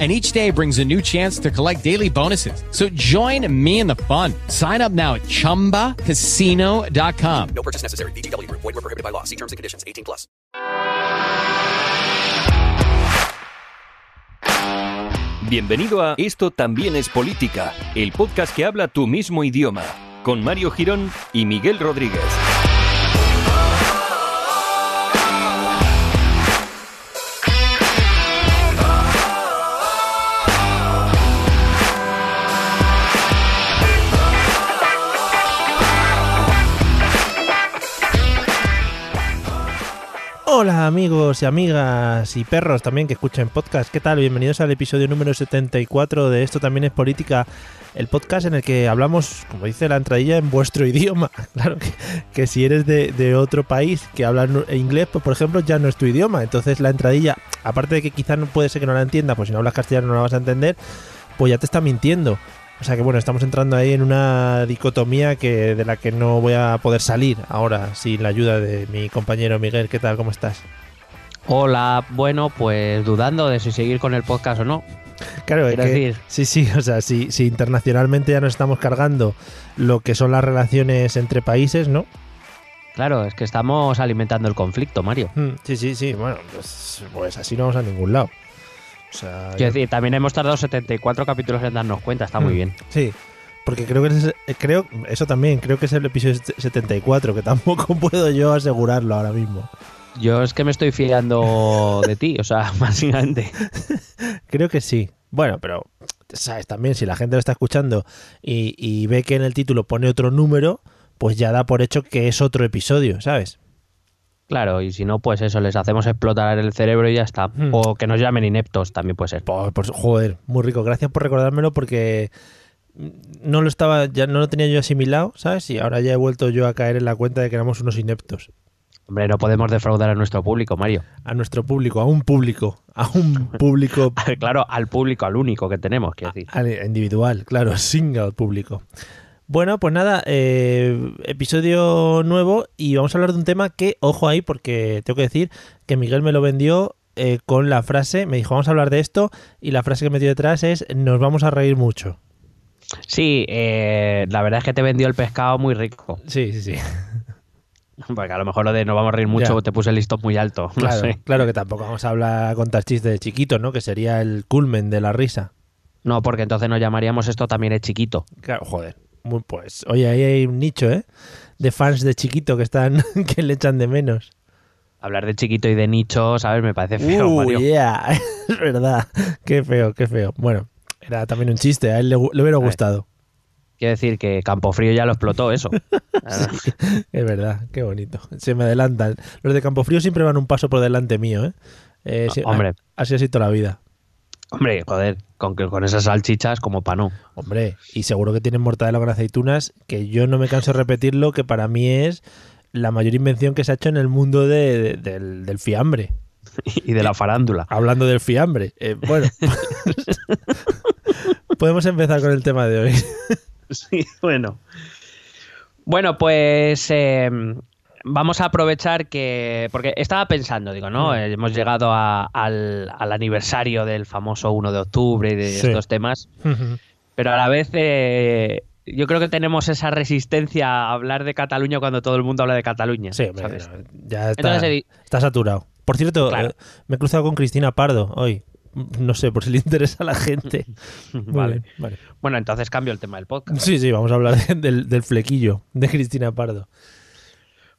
and each day brings a new chance to collect daily bonuses. So join me in the fun. Sign up now at ChumbaCasino.com. No purchase necessary. BGW. Void were prohibited by law. See terms and conditions. 18 plus. Bienvenido a Esto también es política, el podcast que habla tu mismo idioma, con Mario Girón y Miguel Rodríguez. Hola amigos y amigas y perros también que escuchan podcast. ¿Qué tal? Bienvenidos al episodio número 74 de Esto también es política, el podcast en el que hablamos, como dice la entradilla, en vuestro idioma. Claro que, si eres de, otro país que habla inglés, pues por ejemplo ya no es tu idioma. Entonces la entradilla, aparte de que quizás no puede ser que no la entienda, pues si no hablas castellano no la vas a entender, pues ya te está mintiendo. O sea que bueno, estamos entrando ahí en una dicotomía que de la que no voy a poder salir ahora sin la ayuda de mi compañero Miguel. ¿Qué tal? ¿Cómo estás? Hola, bueno, pues dudando de si seguir con el podcast o no. Claro, es que, decir? sí, sí, o sea, si, si internacionalmente ya nos estamos cargando lo que son las relaciones entre países, ¿no? Claro, es que estamos alimentando el conflicto, Mario. Sí, sí, sí, bueno, pues, pues así no vamos a ningún lado. O sea, Quiero decir, también hemos tardado 74 capítulos en darnos cuenta, está muy bien. Sí, porque creo que es, creo eso también, creo que es el episodio 74, que tampoco puedo yo asegurarlo ahora mismo. Yo es que me estoy fiando de ti, o sea, básicamente. creo que sí. Bueno, pero sabes también si la gente lo está escuchando y, y ve que en el título pone otro número, pues ya da por hecho que es otro episodio, ¿sabes? Claro, y si no, pues eso, les hacemos explotar el cerebro y ya está. Hmm. O que nos llamen ineptos, también puede ser. Pues, pues, joder, muy rico. Gracias por recordármelo porque no lo estaba, ya no lo tenía yo asimilado, ¿sabes? Y ahora ya he vuelto yo a caer en la cuenta de que éramos unos ineptos. Hombre, no podemos defraudar a nuestro público, Mario. A nuestro público, a un público, a un público. claro, al público, al único que tenemos, quiero decir. Al individual, claro, single público. Bueno, pues nada, eh, episodio nuevo y vamos a hablar de un tema que, ojo ahí, porque tengo que decir que Miguel me lo vendió eh, con la frase, me dijo, vamos a hablar de esto, y la frase que metió detrás es, nos vamos a reír mucho. Sí, eh, la verdad es que te vendió el pescado muy rico. Sí, sí, sí. Porque a lo mejor lo de nos vamos a reír mucho te puse el listón muy alto. Claro, no sé. claro que tampoco vamos a hablar, contar chistes de chiquito, ¿no? Que sería el culmen de la risa. No, porque entonces nos llamaríamos esto también es chiquito. Claro, joder. Muy, pues, oye, ahí hay un nicho, ¿eh? De fans de chiquito que están, que le echan de menos. Hablar de chiquito y de nicho, ¿sabes? Me parece feo, uh, Mario. yeah. es verdad. Qué feo, qué feo. Bueno, era también un chiste, a él le, le hubiera gustado. Quiero decir que Campofrío ya lo explotó eso. sí, es verdad, qué bonito. Se me adelantan. Los de Campofrío siempre van un paso por delante mío, ¿eh? eh sí, Hombre. Así ha sido toda la vida. Hombre, joder, con, con esas salchichas como pa' no. Hombre, y seguro que tienen mortadela con aceitunas, que yo no me canso de repetirlo, que para mí es la mayor invención que se ha hecho en el mundo de, de, del, del, fiambre. Y de la farándula. Hablando del fiambre. Eh, bueno, podemos empezar con el tema de hoy. sí, bueno. Bueno, pues eh, vamos a aprovechar que. Porque estaba pensando, digo, ¿no? Mm. Hemos llegado a, al, al, aniversario del famoso 1 de octubre y de Sí. estos temas. Pero a la vez. eh, yo creo que tenemos esa resistencia a hablar de Cataluña cuando todo el mundo habla de Cataluña. Sí, ¿sabes? ya está, Entonces, eh, está saturado. Por cierto, Claro. eh, me he cruzado con Cristina Pardo hoy. No sé, por si le interesa a la gente. Vale. Bueno, entonces cambio el tema del podcast. Sí, sí, vamos a hablar de- del, del flequillo de Cristina Pardo.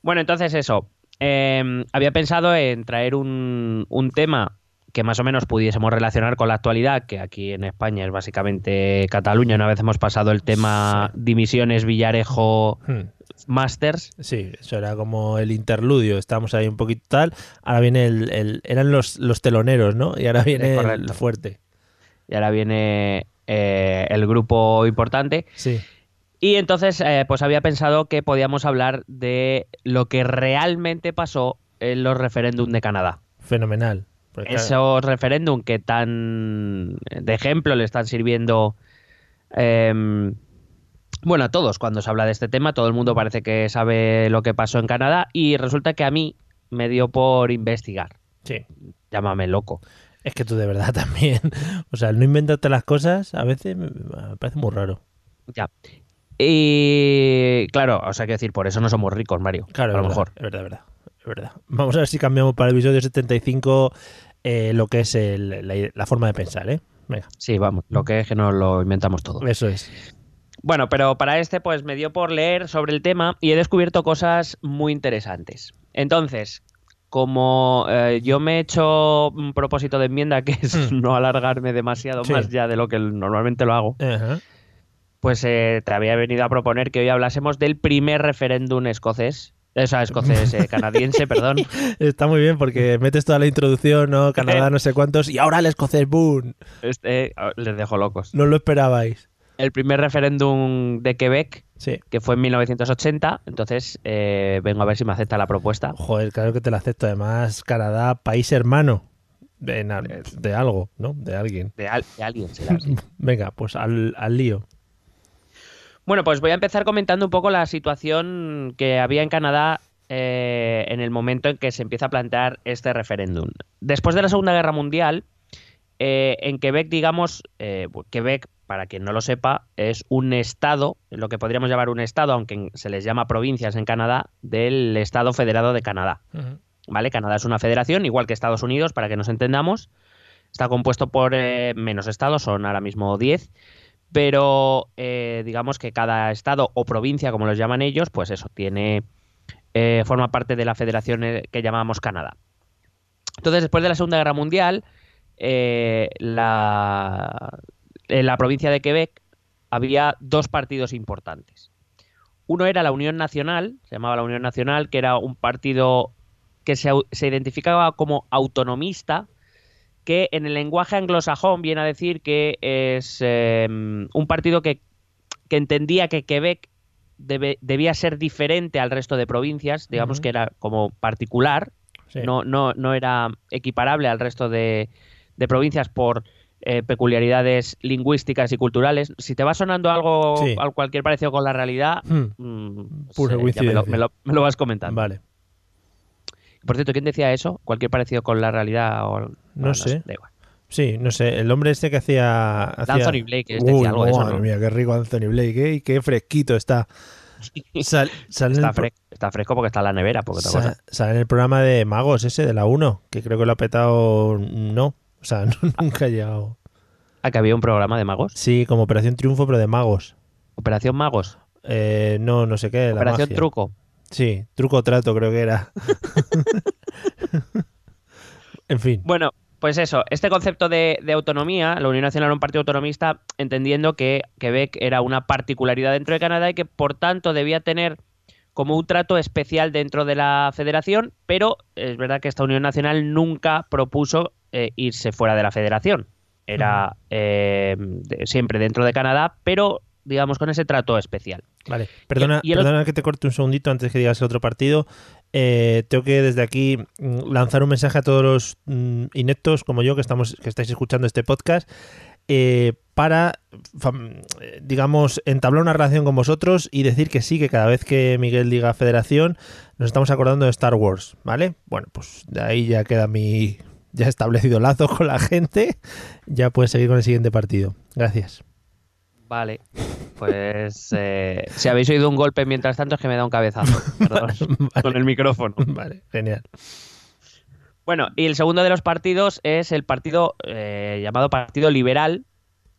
Bueno, entonces eso. Eh, había pensado en traer un, un tema que más o menos pudiésemos relacionar con la actualidad, que aquí en España es básicamente Cataluña. Una vez hemos pasado el tema dimisiones Villarejo Hmm. Masters. Sí, eso era como el interludio. Estábamos ahí un poquito tal. Ahora viene el. el- eran los, los teloneros, ¿no? Y ahora viene el fuerte. Y ahora viene eh, el grupo importante. Sí. Y entonces, eh, pues había pensado que podíamos hablar de lo que realmente pasó en los referéndum de Canadá. Fenomenal. Claro, Esos referéndum que tan de ejemplo le están sirviendo em, bueno a todos cuando se habla de este tema. Todo el mundo parece que sabe lo que pasó en Canadá y resulta que a mí me dio por investigar. sí. Llámame loco. Es que tú de verdad también. O sea, no inventarte las cosas a veces me parece muy raro. Ya. Y claro, o sea, que decir, por eso no somos ricos, Mario. Claro, a lo verdad, mejor. Es verdad, es verdad, es verdad. Vamos a ver si cambiamos para el episodio 75 eh, lo que es el- la, la forma de pensar, ¿eh? Venga, Sí, vamos, lo que es que nos lo inventamos todo. eso es. Bueno, pero para este pues me dio por leer sobre el tema y he descubierto cosas muy interesantes. Entonces, como eh, yo me he hecho un propósito de enmienda que es Hmm. no alargarme demasiado Sí. más ya de lo que normalmente lo hago, Ajá. Pues eh, te había venido a proponer que hoy hablásemos del primer referéndum escocés. O sea, escocés, eh, canadiense, perdón. Está muy bien porque metes toda la introducción, ¿no? Canadá, no sé cuántos, y ahora el escocés, ¡boom! Este, les dejo locos. No lo esperabais. El primer referéndum de Quebec, Sí. que fue en 1980, entonces eh, vengo a ver si me acepta la propuesta. Joder, claro que te lo acepto. Además, Canadá, país hermano de, algo, ¿no? De alguien. De, al- de alguien será así. Venga, pues al, al lío. Bueno, pues voy a empezar comentando un poco la situación que había en Canadá eh, en el momento en que se empieza a plantear este referéndum. Después de la Segunda Guerra Mundial, eh, en Quebec, digamos, eh, Quebec, para quien no lo sepa, es un estado, lo que podríamos llamar un estado, aunque se les llama provincias en Canadá, del Estado Federado de Canadá. ¿Vale? Canadá es una federación, igual que Estados Unidos, para que nos entendamos. Está compuesto por menos estados, son ahora mismo 10, pero eh, digamos que cada estado o provincia, como los llaman ellos, pues eso, tiene eh, forma parte de la federación eh, que llamamos Canadá. Entonces, después de la Segunda Guerra Mundial, eh, la, en la provincia de Quebec había dos partidos importantes. Uno era la Unión Nacional, se llamaba la Unión Nacional, que era un partido que se, identificaba como autonomista, que en el lenguaje anglosajón viene a decir que es eh, un partido que, que entendía que Quebec debe- debía ser diferente al resto de provincias, digamos que era como particular, Sí. no, no, no era equiparable al resto de, de provincias por eh, peculiaridades lingüísticas y culturales. Si te va sonando algo, Sí. al cualquier parecido con la realidad, Hmm, mm, ya me, lo, me lo- me lo vas comentando. Vale. Por cierto, ¿quién decía eso? ¿Cualquier parecido con la realidad? O... Bueno, sé. Sí, no sé. El hombre este que hacía. hacía... Anthony Blake, este decía Uy, algo de eso, madre ¿no? mía, qué rico Anthony Blake, ¿eh? Y qué fresquito está. Sal- Está, el fresco porque está en la nevera. Porque sale en el programa de Magos ese, de la 1, que creo que lo ha petado. No. O sea, no- nunca ha llegado. Ah, que había un programa de magos. Sí, como Operación Triunfo, pero de magos. Operación Magos. Eh, no, no sé qué. Operación. Truco. Sí, truco o trato creo que era. en fin. Bueno, pues eso, este concepto de, de autonomía, la Unión Nacional era un partido autonomista, entendiendo que Quebec era una particularidad dentro de Canadá y que por tanto debía tener como un trato especial dentro de la federación, pero es verdad que esta Unión Nacional nunca propuso eh, irse fuera de la federación. Era eh, de- siempre dentro de Canadá, pero digamos con ese trato especial. Vale, perdona, y el perdona que te corte un segundito antes que digas el otro partido. Eh, tengo que desde aquí mm, lanzar un mensaje a todos los mm, ineptos como yo que estamos que estáis escuchando este podcast eh, para, digamos, entablar una relación con vosotros y decir que sí, que cada vez que Miguel diga Federación nos estamos acordando de Star Wars, ¿vale? Bueno, pues de ahí ya queda mi ya establecido lazo con la gente. Ya puedes seguir con el siguiente partido. Gracias. Vale, pues eh, si habéis oído un golpe mientras tanto es que me da un cabezazo, perdón, con el micrófono. Vale, genial. Bueno, y el segundo de los partidos es el partido eh, llamado Partido Liberal,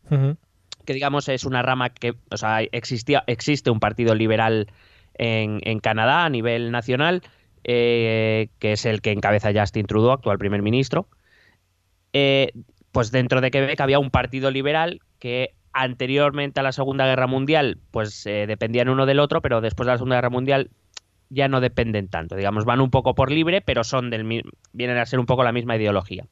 que digamos es una rama que, o sea, existía, existe un partido liberal en, en Canadá a nivel nacional, eh, que es el que encabeza Justin Trudeau, actual primer ministro. Eh, pues dentro de Quebec había un partido liberal que anteriormente a la Segunda Guerra Mundial, pues eh, dependían uno del otro, pero después de la Segunda Guerra Mundial ya no dependen tanto. Digamos, van un poco por libre, pero son del vienen a ser un poco la misma ideología.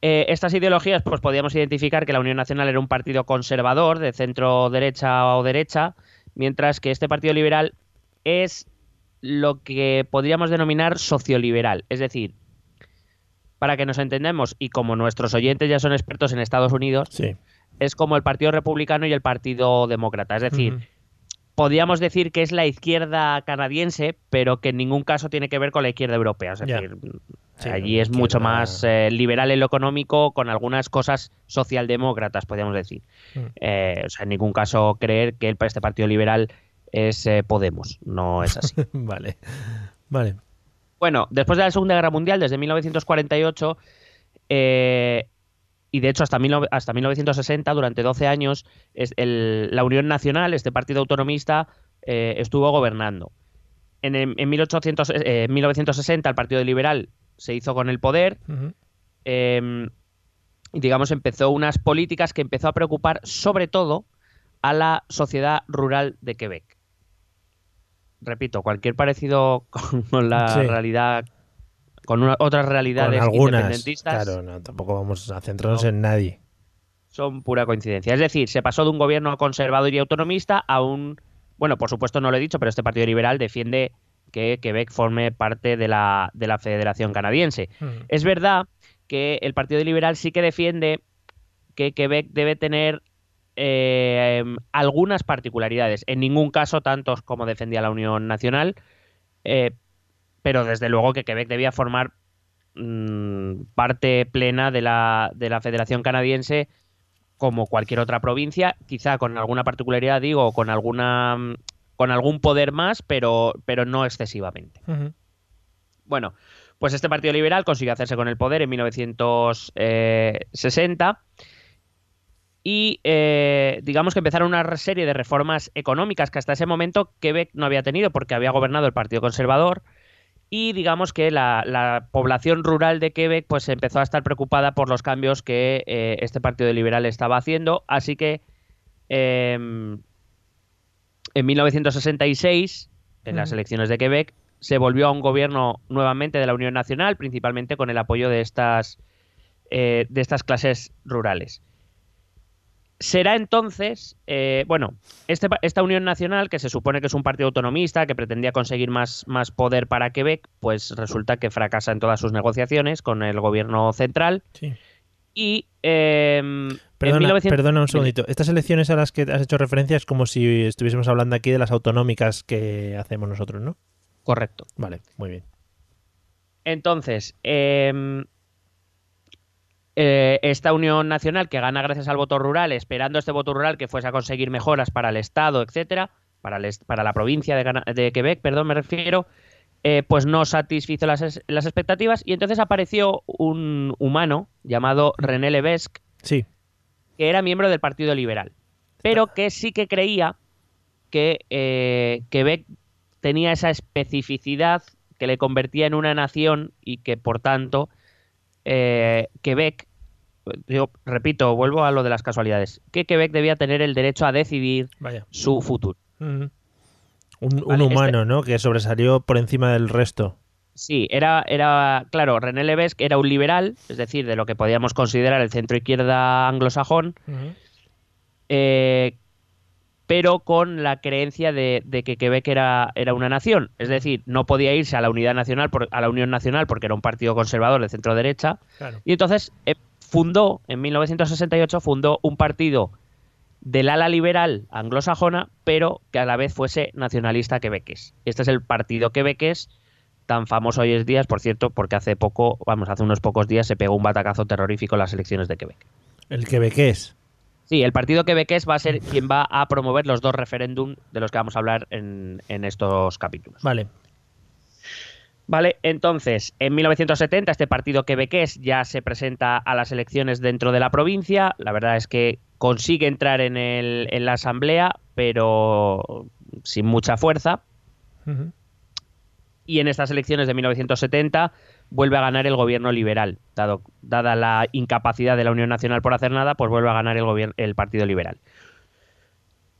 Eh, estas ideologías, pues podíamos identificar que la Unión Nacional era un partido conservador, de centro derecha o derecha, mientras que este partido liberal es lo que podríamos denominar socioliberal. Es decir, para que nos entendamos, y como nuestros oyentes ya son expertos en Estados Unidos, Sí. Es como el Partido Republicano y el Partido Demócrata. Es decir, Ujú. podríamos decir que es la izquierda canadiense, pero que en ningún caso tiene que ver con la izquierda europea. Es decir, Sí, allí es mucho más eh, liberal en lo económico, con algunas cosas socialdemócratas, podríamos decir. Mm. Eh, o sea, en ningún caso creer que el, este partido liberal es eh, Podemos. No es así. vale. Vale. Bueno, después de la Segunda Guerra Mundial, desde 1948, eh, y de hecho hasta, mil hasta 1960, durante 12 años, es el- la Unión Nacional, este partido autonomista, eh, estuvo gobernando. En, en 1800, eh, 1960 el Partido Liberal se hizo con el poder eh, y digamos empezó unas políticas que empezó a preocupar sobre todo a la sociedad rural de Quebec. Repito, cualquier parecido con la Sí. realidad, con una- otras Con realidades algunas. independentistas, Claro, no, tampoco vamos a centrarnos No. en nadie. son pura coincidencia. Es decir, se pasó de un gobierno conservador y autonomista a un, bueno, por supuesto no lo he dicho, pero este Partido Liberal defiende que Quebec forme parte de la, de la Federación Canadiense. Ujú. Es verdad que el Partido Liberal sí que defiende que Quebec debe tener eh, algunas particularidades. En ningún caso tantos como defendía la Unión Nacional, eh, pero desde luego que Quebec debía formar mm, parte plena de la, de la Federación Canadiense como cualquier otra provincia, quizá con alguna particularidad, digo, con alguna mm, con algún poder más, pero, pero no excesivamente. Bueno, pues este Partido Liberal consiguió hacerse con el poder en 1960 y eh, digamos que empezaron una serie de reformas económicas que hasta ese momento Quebec no había tenido porque había gobernado el Partido Conservador y digamos que la, la población rural de Quebec pues empezó a estar preocupada por los cambios que eh, este Partido Liberal estaba haciendo, así que em, en 1966, en las elecciones de Quebec, se volvió a un gobierno nuevamente de la Unión Nacional, principalmente con el apoyo de estas, eh, de estas clases rurales. Será entonces, eh, bueno, este esta Unión Nacional, que se supone que es un partido autonomista, que pretendía conseguir más, más poder para Quebec, pues resulta que fracasa en todas sus negociaciones con el gobierno central. Sí. Y eh, en Perdona, 1900 perdona un segundito. Estas elecciones a las que has hecho referencia es como si estuviésemos hablando aquí de las autonómicas que hacemos nosotros, ¿no? Correcto. Vale, muy bien. Entonces, eh, eh, esta Unión Nacional que gana gracias al voto rural, esperando este voto rural que fuese a conseguir mejoras para el Estado, etcétera, para, el para la provincia de, Quebec, perdón, me refiero, eh, pues no satisfizo las, las expectativas y entonces apareció un humano llamado René Levesque, Sí. que era miembro del Partido Liberal, pero que sí que creía que eh, Quebec tenía esa especificidad que le convertía en una nación y que por tanto eh, Quebec, yo repito, vuelvo a lo de las casualidades, que Quebec debía tener el derecho a decidir Vaya. su futuro. Un, un Vale, este- humano, ¿no? Que sobresalió por encima del resto. Sí, era, era, claro, René Levesque era un liberal, es decir, de lo que podíamos considerar el centro izquierda anglosajón, eh, pero con la creencia de, de que Quebec era, era una nación. Es decir, no podía irse a la unidad nacional, por- a la Unión Nacional, porque era un partido conservador de centro derecha. Claro. Y entonces eh, fundó, en 1968, fundó un partido del ala liberal anglosajona, pero que a la vez fuese nacionalista quebequés. Este es el partido quebequés, tan famoso hoy en día, por cierto, porque hace poco, vamos, hace unos pocos días se pegó un batacazo terrorífico en las elecciones de Quebec. El quebequés. Sí, el partido quebequés va a ser quien va a promover los dos referéndum de los que vamos a hablar en, en estos capítulos. Vale. Vale, entonces, en 1970 este partido quebequés ya se presenta a las elecciones dentro de la provincia. La verdad es que consigue entrar en, el- en la asamblea, pero sin mucha fuerza. Y en estas elecciones de 1970 vuelve a ganar el gobierno liberal. Dado, dada la incapacidad de la Unión Nacional por hacer nada, pues vuelve a ganar el, el Partido Liberal.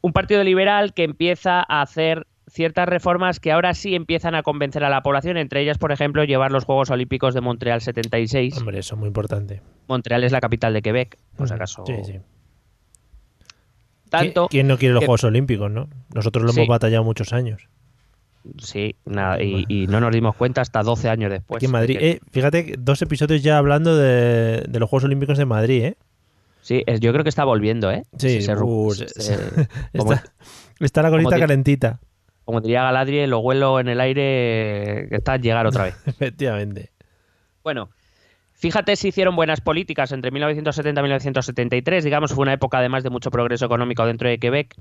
Un partido liberal que empieza a hacer ciertas reformas que ahora sí empiezan a convencer a la población, entre ellas, por ejemplo, llevar los Juegos Olímpicos de Montreal 76. Hombre, eso es muy importante. Montreal es la capital de Quebec, por si acaso. Sí, sí. Tanto ¿Qui- ¿Quién no quiere los que- Juegos Olímpicos, no? Nosotros lo Sí. hemos batallado muchos años. Sí, nada, y, y no nos dimos cuenta hasta 12 años después. Aquí en Madrid. Que- Eh, fíjate, dos episodios ya hablando de, de los Juegos Olímpicos de Madrid, ¿eh? Sí, es- yo creo que está volviendo, ¿eh? Sí, se uh, se- se- se- como, Está, está la colita calentita, como diría Galadriel, lo huelo en el aire que está a llegar otra vez. efectivamente. Bueno, fíjate si hicieron buenas políticas entre 1970 y 1973. Digamos, fue una época además de mucho progreso económico dentro de Quebec.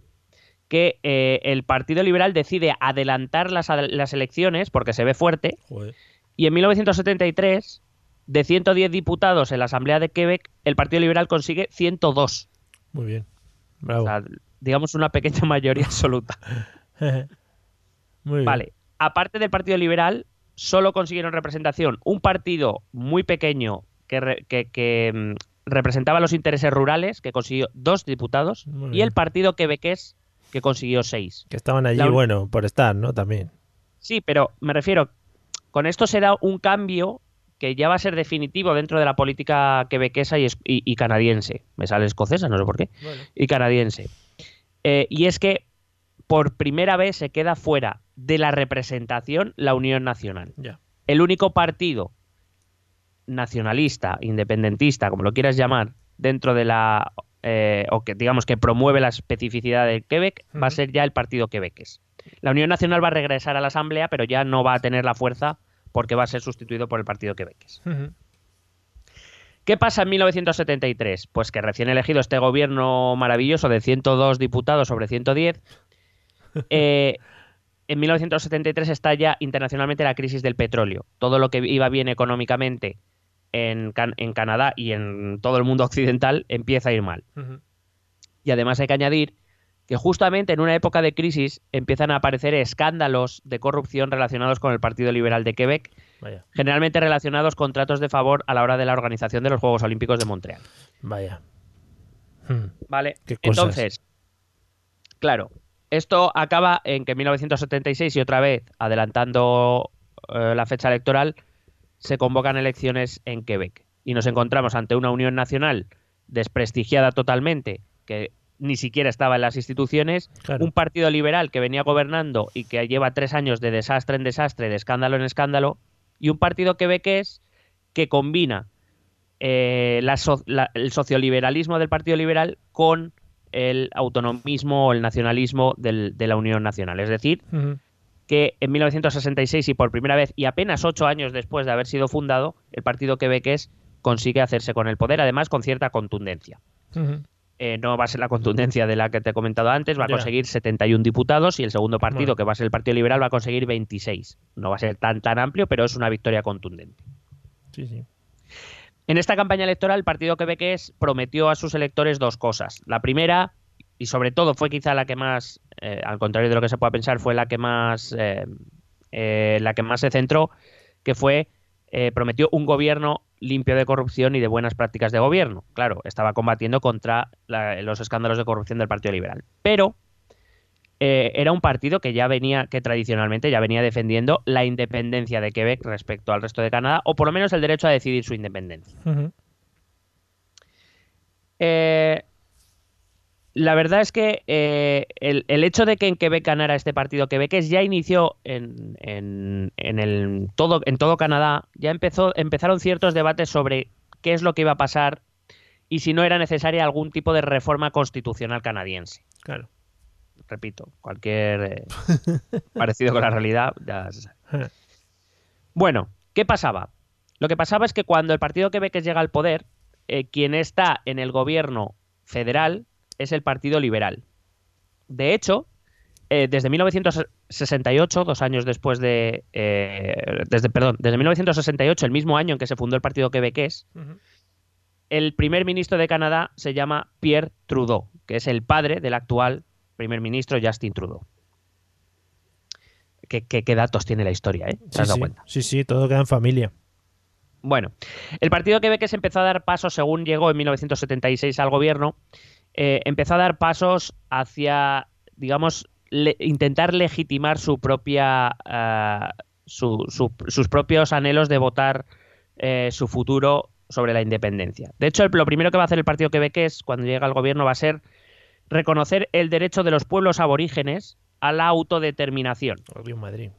Que eh, el Partido Liberal decide adelantar las, las elecciones porque se ve fuerte. Joder. Y en 1973, de 110 diputados en la Asamblea de Quebec, el Partido Liberal consigue 102. Muy bien. Bravo. O sea, digamos una pequeña mayoría absoluta. Muy bien. Vale. Aparte del Partido Liberal, solo consiguieron representación un partido muy pequeño que, re- que- que, mm, representaba los intereses rurales, que consiguió dos diputados, y el partido quebequés, que consiguió seis. Que estaban allí, La bueno, por estar, ¿no? También. Sí, pero me refiero, con esto se da un cambio que ya va a ser definitivo dentro de la política quebequesa y, es- y- y canadiense. Me sale escocesa, no sé por qué. Y canadiense. Eh, y es que por primera vez se queda fuera de la representación la Unión Nacional. El único partido nacionalista, independentista, como lo quieras llamar, dentro de la eh, o que digamos que promueve la especificidad del Quebec, va a ser ya el partido quebequés. La Unión Nacional va a regresar a la Asamblea, pero ya no va a tener la fuerza porque va a ser sustituido por el partido quebequés. Ujú. ¿Qué pasa en 1973? Pues que recién elegido este gobierno maravilloso de 102 diputados sobre 110, eh, en 1973 estalla internacionalmente la crisis del petróleo. Todo lo que iba bien económicamente en, Can- en Canadá y en todo el mundo occidental empieza a ir mal. Y además hay que añadir que justamente en una época de crisis empiezan a aparecer escándalos de corrupción relacionados con el Partido Liberal de Quebec, Vaya, generalmente relacionados con tratos de favor a la hora de la organización de los Juegos Olímpicos de Montreal. vaya. Hmm. ¿Vale? Entonces, claro, esto acaba en que en 1976 y otra vez, adelantando eh, la fecha electoral, se convocan elecciones en Quebec. Y nos encontramos ante una Unión Nacional desprestigiada totalmente, que ni siquiera estaba en las instituciones, Claro. un partido liberal que venía gobernando y que lleva tres años de desastre en desastre, de escándalo en escándalo, y un partido quebequés que combina eh, la so- la- el socioliberalismo del Partido Liberal con el autonomismo o el nacionalismo del- de la Unión Nacional. Es decir. Que en 1966 y por primera vez y apenas ocho años después de haber sido fundado, el partido quebequés consigue hacerse con el poder, además con cierta contundencia. Eh, no va a ser la contundencia de la que te he comentado antes, va a Ya. conseguir 71 diputados y el segundo partido, Bueno. que va a ser el Partido Liberal, va a conseguir 26. No va a ser tan tan amplio, pero es una victoria contundente. Sí, sí. En esta campaña electoral, el Partido Quebequés prometió a sus electores dos cosas. La primera, y sobre todo fue quizá la que más, eh, al contrario de lo que se pueda pensar, fue la que más, eh, eh, la que más se centró, que fue prometió un gobierno limpio de corrupción y de buenas prácticas de gobierno. Claro, estaba combatiendo contra la- los escándalos de corrupción del Partido Liberal. Pero eh, era un partido que ya venía, que tradicionalmente ya venía defendiendo la independencia de Quebec respecto al resto de Canadá, o por lo menos el derecho a decidir su independencia. Eh, la verdad es que eh, el, el hecho de que en Quebec ganara este partido quebequés ya inició en, en- en el todo, en todo Canadá, ya empezó, empezaron ciertos debates sobre qué es lo que iba a pasar y si no era necesaria algún tipo de reforma constitucional canadiense. Claro. Repito, cualquier eh, parecido con la realidad ya se sabe. Bueno, ¿qué pasaba? Lo que pasaba es que cuando el partido quebequés llega al poder, eh, quien está en el gobierno federal es el Partido Liberal. De hecho, eh, desde 1968, dos años después de... eh, desde, perdón, desde 1968, el mismo año en que se fundó el Partido Quebequés, el primer ministro de Canadá se llama Pierre Trudeau, que es el padre del actual primer ministro Justin Trudeau. ¿Qué, qué- qué datos tiene la historia, eh? ¿Te Sí, has dado sí. cuenta? sí, sí, todo queda en familia. Bueno, el partido Quebequés empezó a dar pasos, según llegó en 1976 al gobierno, eh, empezó a dar pasos hacia, digamos, le- intentar legitimar su propia, ah, su- su- sus propios anhelos de votar eh, su futuro sobre la independencia. De hecho, el- lo primero que va a hacer el partido Quebequés cuando llega al gobierno va a ser reconocer el derecho de los pueblos aborígenes a la autodeterminación. Obvio, Madrid.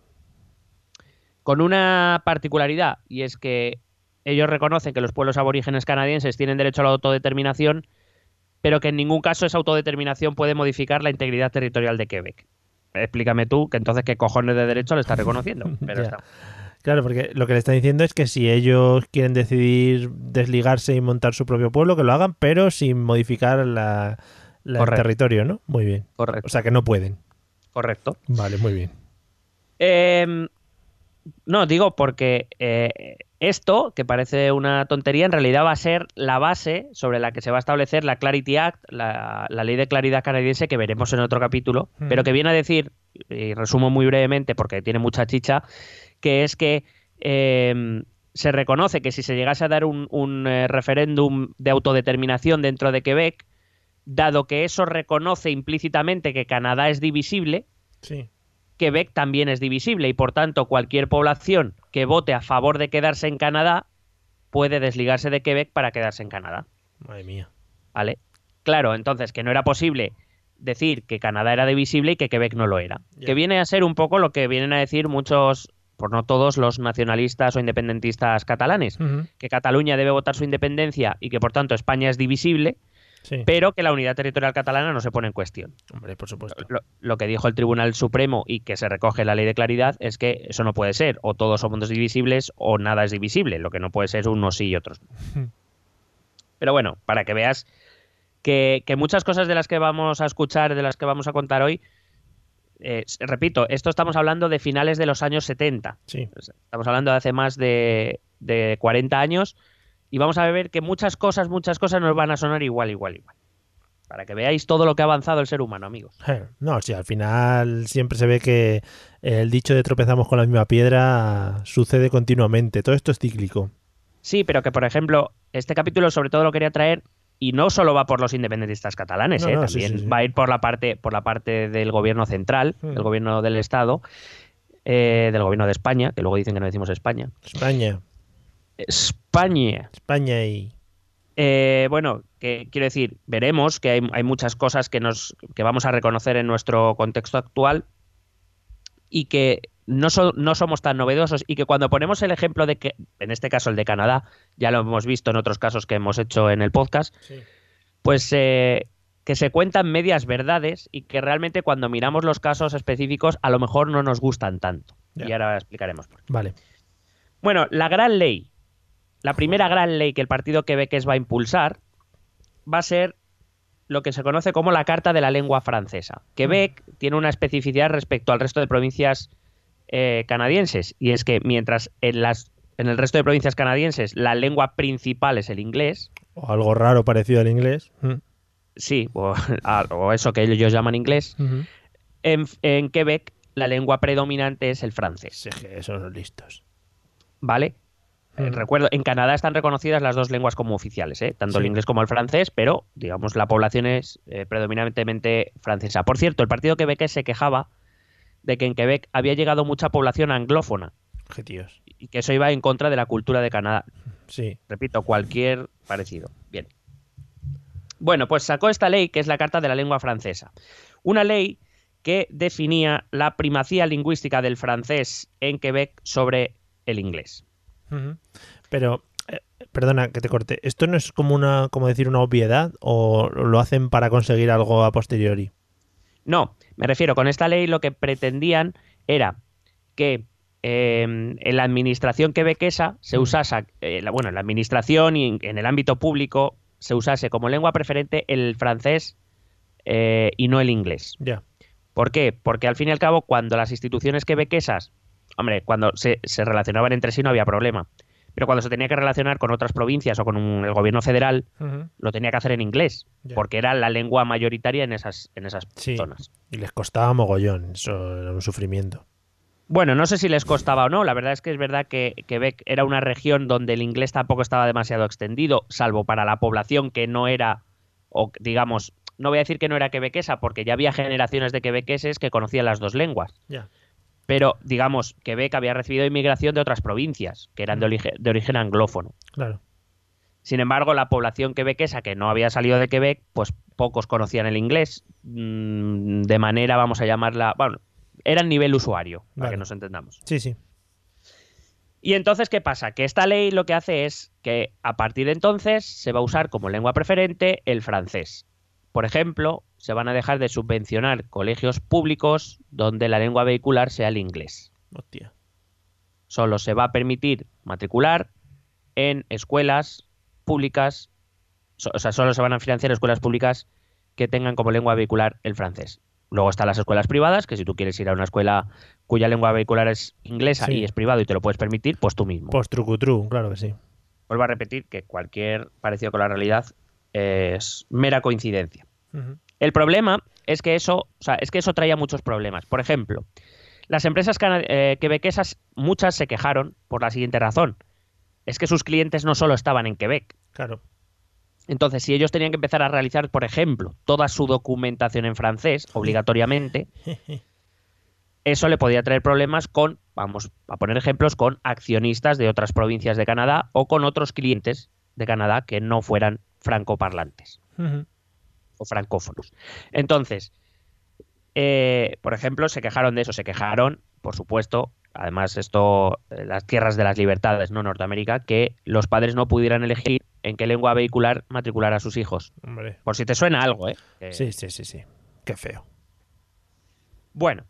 con una particularidad, y es que ellos reconocen que los pueblos aborígenes canadienses tienen derecho a la autodeterminación, pero que en ningún caso esa autodeterminación puede modificar la integridad territorial de Quebec. Explícame tú que entonces qué cojones de derecho le estás reconociendo. Pero está. Claro, porque lo que le están diciendo es que si ellos quieren decidir desligarse y montar su propio pueblo, que lo hagan, pero sin modificar la, la- el territorio, ¿no? Muy bien. Correcto. O sea que no pueden. correcto. Vale, muy bien. Eh, no, digo porque eh, esto, que parece una tontería, en realidad va a ser la base sobre la que se va a establecer la Clarity Act, la, la ley de claridad canadiense que veremos en otro capítulo, Mm. pero que viene a decir, y resumo muy brevemente porque tiene mucha chicha, que es que eh, se reconoce que si se llegase a dar un, un, eh, referéndum de autodeterminación dentro de Quebec, dado que eso reconoce implícitamente que Canadá es divisible, Sí. Quebec también es divisible y por tanto cualquier población que vote a favor de quedarse en Canadá puede desligarse de Quebec para quedarse en Canadá, Madre mía. ¿vale? Claro, entonces que no era posible decir que Canadá era divisible y que Quebec no lo era. Que viene a ser un poco lo que vienen a decir muchos, por no todos, los nacionalistas o independentistas catalanes, que Cataluña debe votar su independencia y que por tanto España es divisible, Sí. pero que la unidad territorial catalana no se pone en cuestión. Hombre, por supuesto. lo, lo que dijo el Tribunal Supremo y que se recoge en la ley de claridad es que eso no puede ser. O todos somos divisibles o nada es divisible. Lo que no puede ser es unos sí y otros no. Pero bueno, para que veas que, que muchas cosas de las que vamos a escuchar, de las que vamos a contar hoy, eh, repito, esto estamos hablando de finales de los años 70. Sí. Estamos hablando de hace más de, de 40 años y vamos a ver que muchas cosas, muchas cosas nos van a sonar igual, igual, igual. Para que veáis todo lo que ha avanzado el ser humano, amigos. Eh, No, sí, al final siempre se ve que el dicho de tropezamos con la misma piedra sucede continuamente. Todo esto es cíclico. Sí, pero que por ejemplo, este capítulo sobre todo lo quería traer y no solo va por los independentistas catalanes, No, ¿eh? no, también sí, sí. va a ir por la parte por la parte del gobierno central, Hmm. del gobierno del estado, eh, del gobierno de España, que luego dicen que no decimos España. España, España. España y... Eh, bueno, que quiero decir, veremos que hay, hay muchas cosas que nos que vamos a reconocer en nuestro contexto actual y que no, so- no somos tan novedosos y que cuando ponemos el ejemplo de que, en este caso el de Canadá, ya lo hemos visto en otros casos que hemos hecho en el podcast, pues eh, que se cuentan medias verdades y que realmente cuando miramos los casos específicos a lo mejor no nos gustan tanto. Y ahora explicaremos por qué. Vale. Bueno, la gran ley, la primera gran ley que el partido quebequés va a impulsar va a ser lo que se conoce como la Carta de la Lengua Francesa. Quebec tiene una especificidad respecto al resto de provincias eh, canadienses y es que mientras en, las, en el resto de provincias canadienses la lengua principal es el inglés, O algo raro parecido al inglés. Mm. sí, o, eso que ellos llaman inglés, en, en Quebec la lengua predominante es el francés. Sí, que son los listos. ¿vale? Eh, recuerdo, en Canadá están reconocidas las dos lenguas como oficiales, ¿eh? tanto el inglés como el francés, pero digamos la población es eh, predominantemente francesa. Por cierto, el partido quebequés se quejaba de que en Quebec había llegado mucha población anglófona y que eso iba en contra de la cultura de Canadá. Sí. Repito, cualquier parecido. Bien. Bueno, pues sacó esta ley que es la Carta de la Lengua Francesa. Una ley que definía la primacía lingüística del francés en Quebec sobre el inglés. Pero, eh, perdona que te corte. ¿Esto no es como una, como decir, una obviedad o lo hacen para conseguir algo a posteriori? No, me refiero, con esta ley lo que pretendían era que eh, en la administración quebequesa se Mm. usase, eh, la- bueno, en la administración y en, en el ámbito público se usase como lengua preferente el francés eh, y no el inglés. Ya. ¿Por qué? Porque al fin y al cabo, cuando las instituciones quebequesas, hombre, cuando se, se relacionaban entre sí no había problema, pero cuando se tenía que relacionar con otras provincias o con un- el gobierno federal, lo tenía que hacer en inglés, porque era la lengua mayoritaria en esas, en esas Sí. zonas. Y les costaba mogollón. Eso era un sufrimiento. Bueno, no sé si les costaba o no. La verdad es que es verdad que Quebec era una región donde el inglés tampoco estaba demasiado extendido, salvo para la población que no era, o digamos, no voy a decir que no era quebequesa, porque ya había generaciones de quebequeses que conocían las dos lenguas. Ya. Pero, digamos, Quebec había recibido inmigración de otras provincias, que eran de, Mm. de origen anglófono. Claro. Sin embargo, la población quebequesa que no había salido de Quebec, pues pocos conocían el inglés, mm, de manera, vamos a llamarla, bueno, era el nivel usuario, para que nos entendamos. Sí, sí. Y entonces, ¿qué pasa? Que esta ley lo que hace es que a partir de entonces se va a usar como lengua preferente el francés. Por ejemplo, se van a dejar de subvencionar colegios públicos donde la lengua vehicular sea el inglés. Hostia. Solo se va a permitir matricular en escuelas públicas, o sea, solo se van a financiar escuelas públicas que tengan como lengua vehicular el francés. Luego están las escuelas privadas, que si tú quieres ir a una escuela cuya lengua vehicular es inglesa Sí. y es privado y te lo puedes permitir, pues tú mismo. Post trucutru, claro que sí. Vuelvo a repetir que cualquier parecido con la realidad es mera coincidencia. El problema es que eso, o sea, es que eso traía muchos problemas. Por ejemplo, las empresas eh, quebequesas, muchas se quejaron por la siguiente razón. Es que sus clientes no solo estaban en Quebec. Claro. Entonces, si ellos tenían que empezar a realizar, por ejemplo, toda su documentación en francés, obligatoriamente, eso le podía traer problemas con, vamos a poner ejemplos, con accionistas de otras provincias de Canadá o con otros clientes de Canadá que no fueran francoparlantes. O francófonos. Entonces, eh, por ejemplo, se quejaron de eso, se quejaron, por supuesto, además esto, eh, las tierras de las libertades, no Norteamérica, que los padres no pudieran elegir en qué lengua vehicular matricular a sus hijos. Hombre. Por si te suena algo, ¿eh? Sí, sí, sí, sí. Qué feo. Bueno,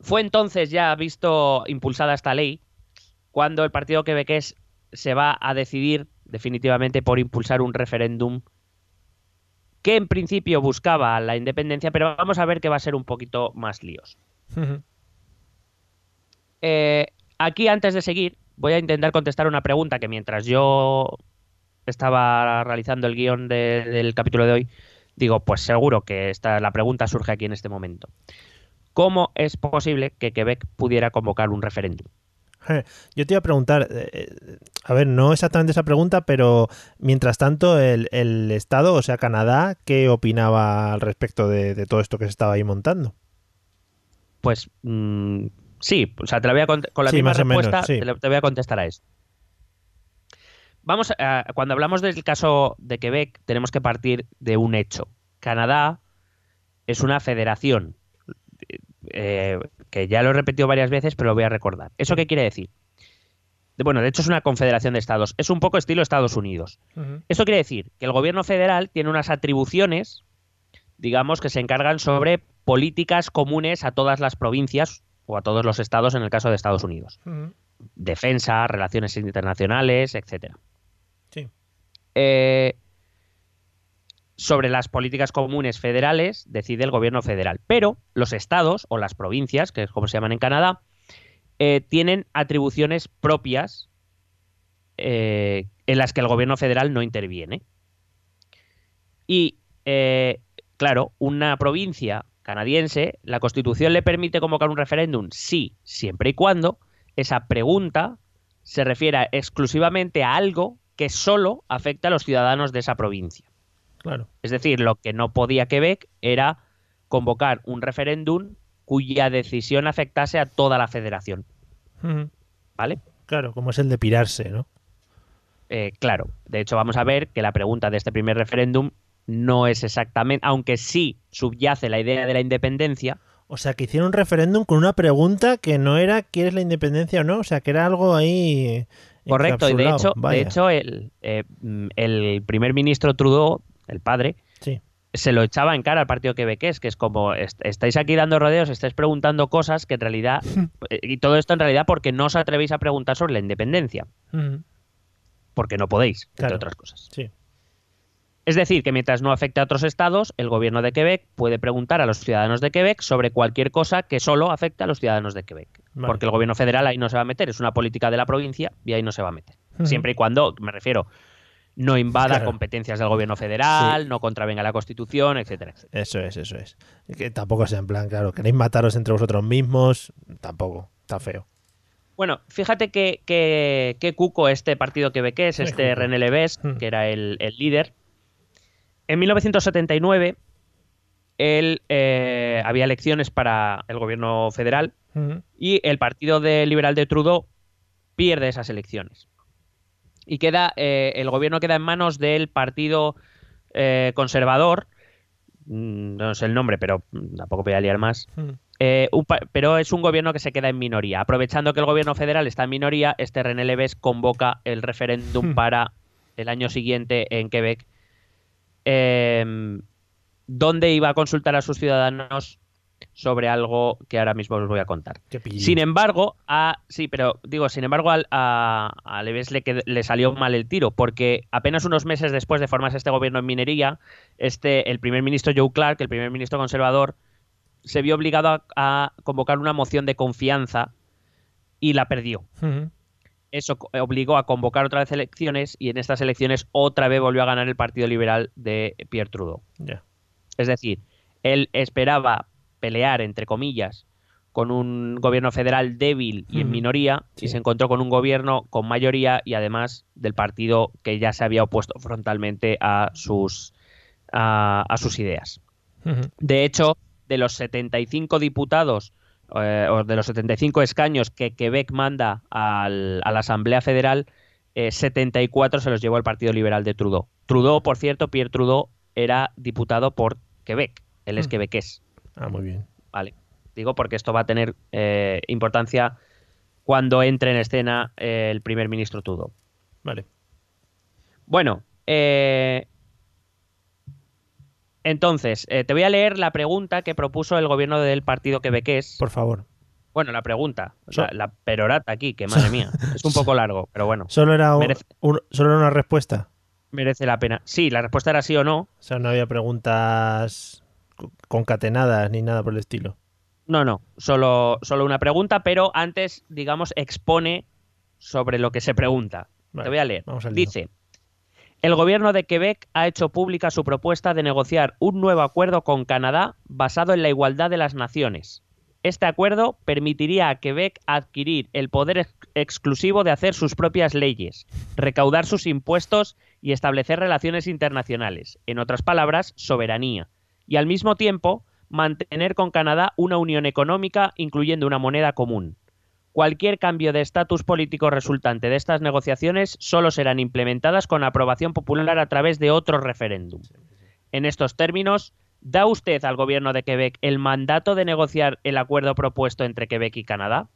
fue entonces ya visto impulsada esta ley cuando el partido quebequés se va a decidir definitivamente por impulsar un referéndum que en principio buscaba la independencia, pero vamos a ver que va a ser un poquito más líos. Eh, aquí, antes de seguir, voy a intentar contestar una pregunta que mientras yo estaba realizando el guion de- del capítulo de hoy, digo, pues seguro que esta, la pregunta surge aquí en este momento. ¿Cómo es posible que Quebec pudiera convocar un referéndum? Je, Yo te iba a preguntar, eh, eh, a ver, no exactamente esa pregunta, pero mientras tanto, el, el Estado, o sea, Canadá, ¿qué opinaba al respecto de, de todo esto que se estaba ahí montando? Pues mm, sí, o sea, te la voy a con la Sí, misma menos, respuesta sí. te, la- te voy a contestar a eso. Vamos, a, cuando hablamos del caso de Quebec, tenemos que partir de un hecho. Canadá es una federación, eh, que ya lo he repetido varias veces, pero lo voy a recordar. ¿Eso qué quiere decir? De- Bueno, de hecho es una confederación de estados. Es un poco estilo Estados Unidos. Esto quiere decir que el gobierno federal tiene unas atribuciones, digamos, que se encargan sobre políticas comunes a todas las provincias o a todos los estados en el caso de Estados Unidos. Defensa, relaciones internacionales, etcétera. Sí. Eh, sobre las políticas comunes federales decide el gobierno federal. Pero los estados o las provincias, que es como se llaman en Canadá, eh, tienen atribuciones propias eh, en las que el gobierno federal no interviene. Y, eh, claro, una provincia canadiense, la constitución le permite convocar un referéndum, sí, siempre y cuando esa pregunta se refiera exclusivamente a algo que solo afecta a los ciudadanos de esa provincia. Claro. Es decir, lo que no podía Quebec era convocar un referéndum cuya decisión afectase a toda la federación. ¿Vale? Claro, como es el de pirarse, ¿no? Eh, claro, de hecho vamos a ver que la pregunta de este primer referéndum no es exactamente, aunque sí subyace la idea de la independencia, O sea, que hicieron un referéndum con una pregunta que no era ¿quieres la independencia o no? O sea, que era algo ahí. correcto, y de hecho, Vaya. de hecho el, eh, mm, el primer ministro Trudeau, el padre, Sí. se lo echaba en cara al partido quebequés, que es como, est- estáis aquí dando rodeos, estáis preguntando cosas que en realidad, eh, y todo esto en realidad porque no os atrevéis a preguntar sobre la independencia, porque no podéis, entre otras cosas. Sí. Es decir, que mientras no afecte a otros estados, el gobierno de Quebec puede preguntar a los ciudadanos de Quebec sobre cualquier cosa que solo afecte a los ciudadanos de Quebec. Vale. Porque el gobierno federal ahí no se va a meter, es una política de la provincia y ahí no se va a meter. Siempre y cuando, me refiero, no invada Claro. competencias del gobierno federal, no contravenga la constitución, etcétera, etcétera. Eso es, eso es. Que tampoco sea en plan, claro, queréis mataros entre vosotros mismos, tampoco, está feo. Bueno, fíjate que, que, que cuco este partido quebequés, Sí, este cuco. René Leves, Hmm. que era el, el líder. En 1979, él eh, había elecciones para el gobierno federal Ujú. y el partido de liberal de Trudeau pierde esas elecciones. Y queda eh, el gobierno queda en manos del partido eh, conservador mm, no sé el nombre pero tampoco voy a liar más Mm. Eh, un pero es un gobierno que se queda en minoría aprovechando que el gobierno federal está en minoría este René Leves convoca el referéndum Hmm. para el año siguiente en Quebec eh, donde iba a consultar a sus ciudadanos sobre algo que ahora mismo os voy a contar sin embargo, a, sí, pero digo, sin embargo, al- a, a Leves le, qued- le salió mal el tiro, porque apenas unos meses después de formarse este gobierno en minería, este, el primer ministro Joe Clark, el primer ministro conservador, se vio obligado a, a convocar una moción de confianza y la perdió. Eso obligó a convocar otra vez elecciones y en estas elecciones otra vez volvió a ganar el Partido Liberal de Pierre Trudeau. Es decir, él esperaba pelear, entre comillas, con un gobierno federal débil y en minoría, Sí. y se encontró con un gobierno con mayoría y además del partido que ya se había opuesto frontalmente a sus, a, a sus ideas. De hecho, de los 75 diputados eh, o de los 75 escaños que Quebec manda al- a la Asamblea Federal, eh, 74 se los llevó el Partido Liberal de Trudeau. Trudeau, por cierto, Pierre Trudeau era diputado por Quebec. Él es Mm. quebequés, Ah, muy bien. ¿vale? Digo porque esto va a tener eh, importancia cuando entre en escena eh, el primer ministro Trudeau. Vale. Bueno, eh, entonces, eh, te voy a leer la pregunta que propuso el gobierno del partido quebequés. Por favor. Bueno, la pregunta, So- la, la perorata aquí, que madre mía, es un poco largo, pero bueno, Solo era, un- Merece- un- solo era una respuesta. merece la pena. Sí, la respuesta era sí o no. O sea, no había preguntas concatenadas ni nada por el estilo. No, no, solo, solo una pregunta, pero antes, digamos, expone sobre lo que se pregunta. Vale, Te voy a leer. vamos. Dice, el gobierno de Quebec ha hecho pública su propuesta de negociar un nuevo acuerdo con Canadá basado en la igualdad de las naciones. Este acuerdo permitiría a Quebec adquirir el poder ex- exclusivo de hacer sus propias leyes, recaudar sus impuestos y establecer relaciones internacionales, en otras palabras, soberanía, y al mismo tiempo mantener con Canadá una unión económica incluyendo una moneda común. Cualquier cambio de estatus político resultante de estas negociaciones solo serán implementadas con aprobación popular a través de otro referéndum. En estos términos, ¿da usted al gobierno de Quebec el mandato de negociar el acuerdo propuesto entre Quebec y Canadá?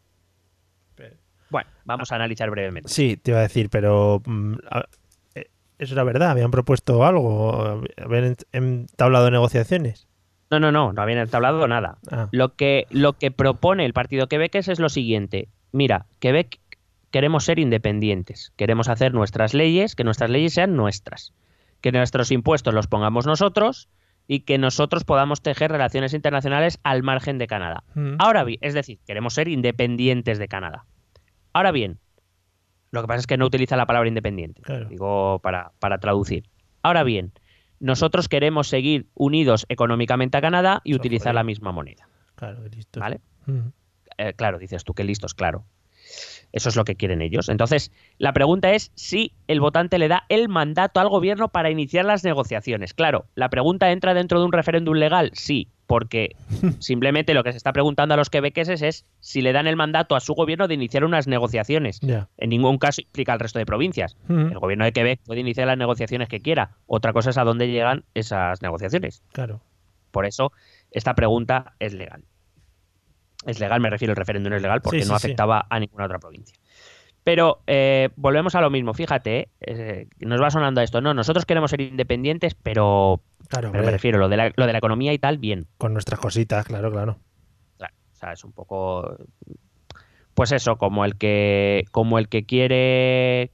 Bueno, vamos a analizar brevemente. Sí, te iba a decir, pero a- eso era verdad. Habían propuesto algo. Habían ent- entablado negociaciones. No, no, no, no habían entablado nada. Ah, Lo que, lo que propone el partido quebequés es lo siguiente. Mira, Quebec queremos ser independientes. Queremos hacer nuestras leyes, que nuestras leyes sean nuestras. Que nuestros impuestos los pongamos nosotros y que nosotros podamos tejer relaciones internacionales al margen de Canadá. mm, Ahora bien, es decir, queremos ser independientes de Canadá. Ahora bien, lo que pasa es que no utiliza la palabra independiente, Claro. digo para, para traducir. Ahora bien, nosotros queremos seguir unidos económicamente a Canadá y Eso utilizar fue. la misma moneda. claro, listo. ¿Vale? Eh, claro, dices tú que listos, claro. Eso es lo que quieren ellos. Entonces, la pregunta es si el votante le da el mandato al gobierno para iniciar las negociaciones. Claro, la pregunta entra dentro de un referéndum legal, sí, porque simplemente lo que se está preguntando a los quebequeses es si le dan el mandato a su gobierno de iniciar unas negociaciones. En ningún caso implica al resto de provincias. Mm, El gobierno de Quebec puede iniciar las negociaciones que quiera. Otra cosa es a dónde llegan esas negociaciones. Claro. Por eso, esta pregunta es legal. Es legal, me refiero, el referéndum es legal porque Sí, sí, no sí. afectaba a ninguna otra provincia. Pero eh, volvemos a lo mismo, fíjate, eh, nos va sonando a esto. No, nosotros queremos ser independientes, pero, Claro, pero me refiero, lo de, la, lo de la economía y tal, bien. con nuestras cositas, claro, claro. Claro, o sea, es un poco. Pues eso, como el que. Como el que quiere.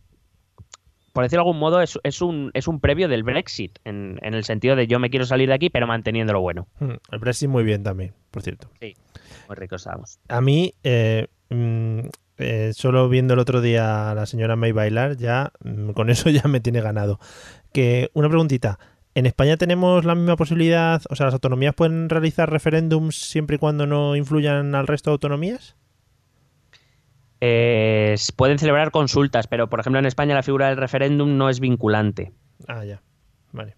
Por decirlo de algún modo, es, es un, es un previo del Brexit, en, en el sentido de yo me quiero salir de aquí, pero manteniendo lo bueno. Mm, El Brexit muy bien también, por cierto. Muy ricos estamos. A mí, eh, mm, eh, solo viendo el otro día a la señora May bailar, ya mm, con eso ya me tiene ganado. Que una preguntita. ¿En España tenemos la misma posibilidad? O sea, ¿las autonomías pueden realizar referéndums siempre y cuando no influyan al resto de autonomías? Eh, pueden celebrar consultas, pero por ejemplo en España la figura del referéndum no es vinculante. Ah, ya. Vale.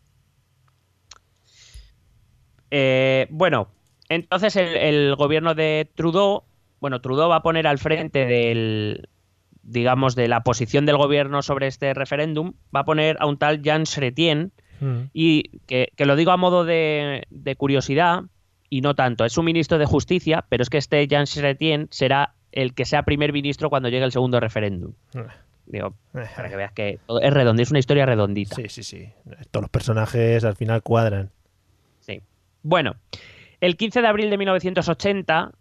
Eh, bueno, entonces el, el gobierno de Trudeau, bueno, Trudeau va a poner al frente del, digamos, de la posición del gobierno sobre este referéndum, va a poner a un tal Jean Chrétien, Mm. y que, que lo digo a modo de, de curiosidad y no tanto. Es un ministro de justicia, pero es que este Jean Chrétien será el que sea primer ministro cuando llegue el segundo referéndum. Digo, para que veas que es redondo, es una historia redondita. Sí, sí, sí. Todos los personajes al final cuadran. Sí. Bueno, el 15 de abril de 1980,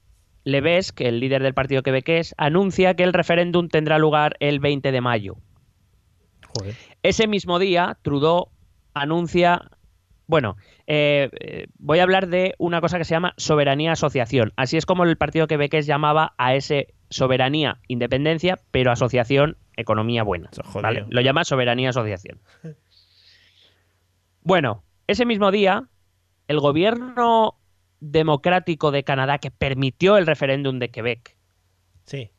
Levesque, el líder del partido quebequés, anuncia que el referéndum tendrá lugar el 20 de mayo. Joder. Ese mismo día, Trudeau anuncia. Bueno, eh, eh, voy a hablar de una cosa que se llama soberanía asociación. Así es como el partido quebequés llamaba a ese soberanía independencia, pero asociación economía buena. ¿vale? Lo llama soberanía asociación. Bueno, ese mismo día, el gobierno democrático de Canadá que permitió el referéndum de Quebec Sí.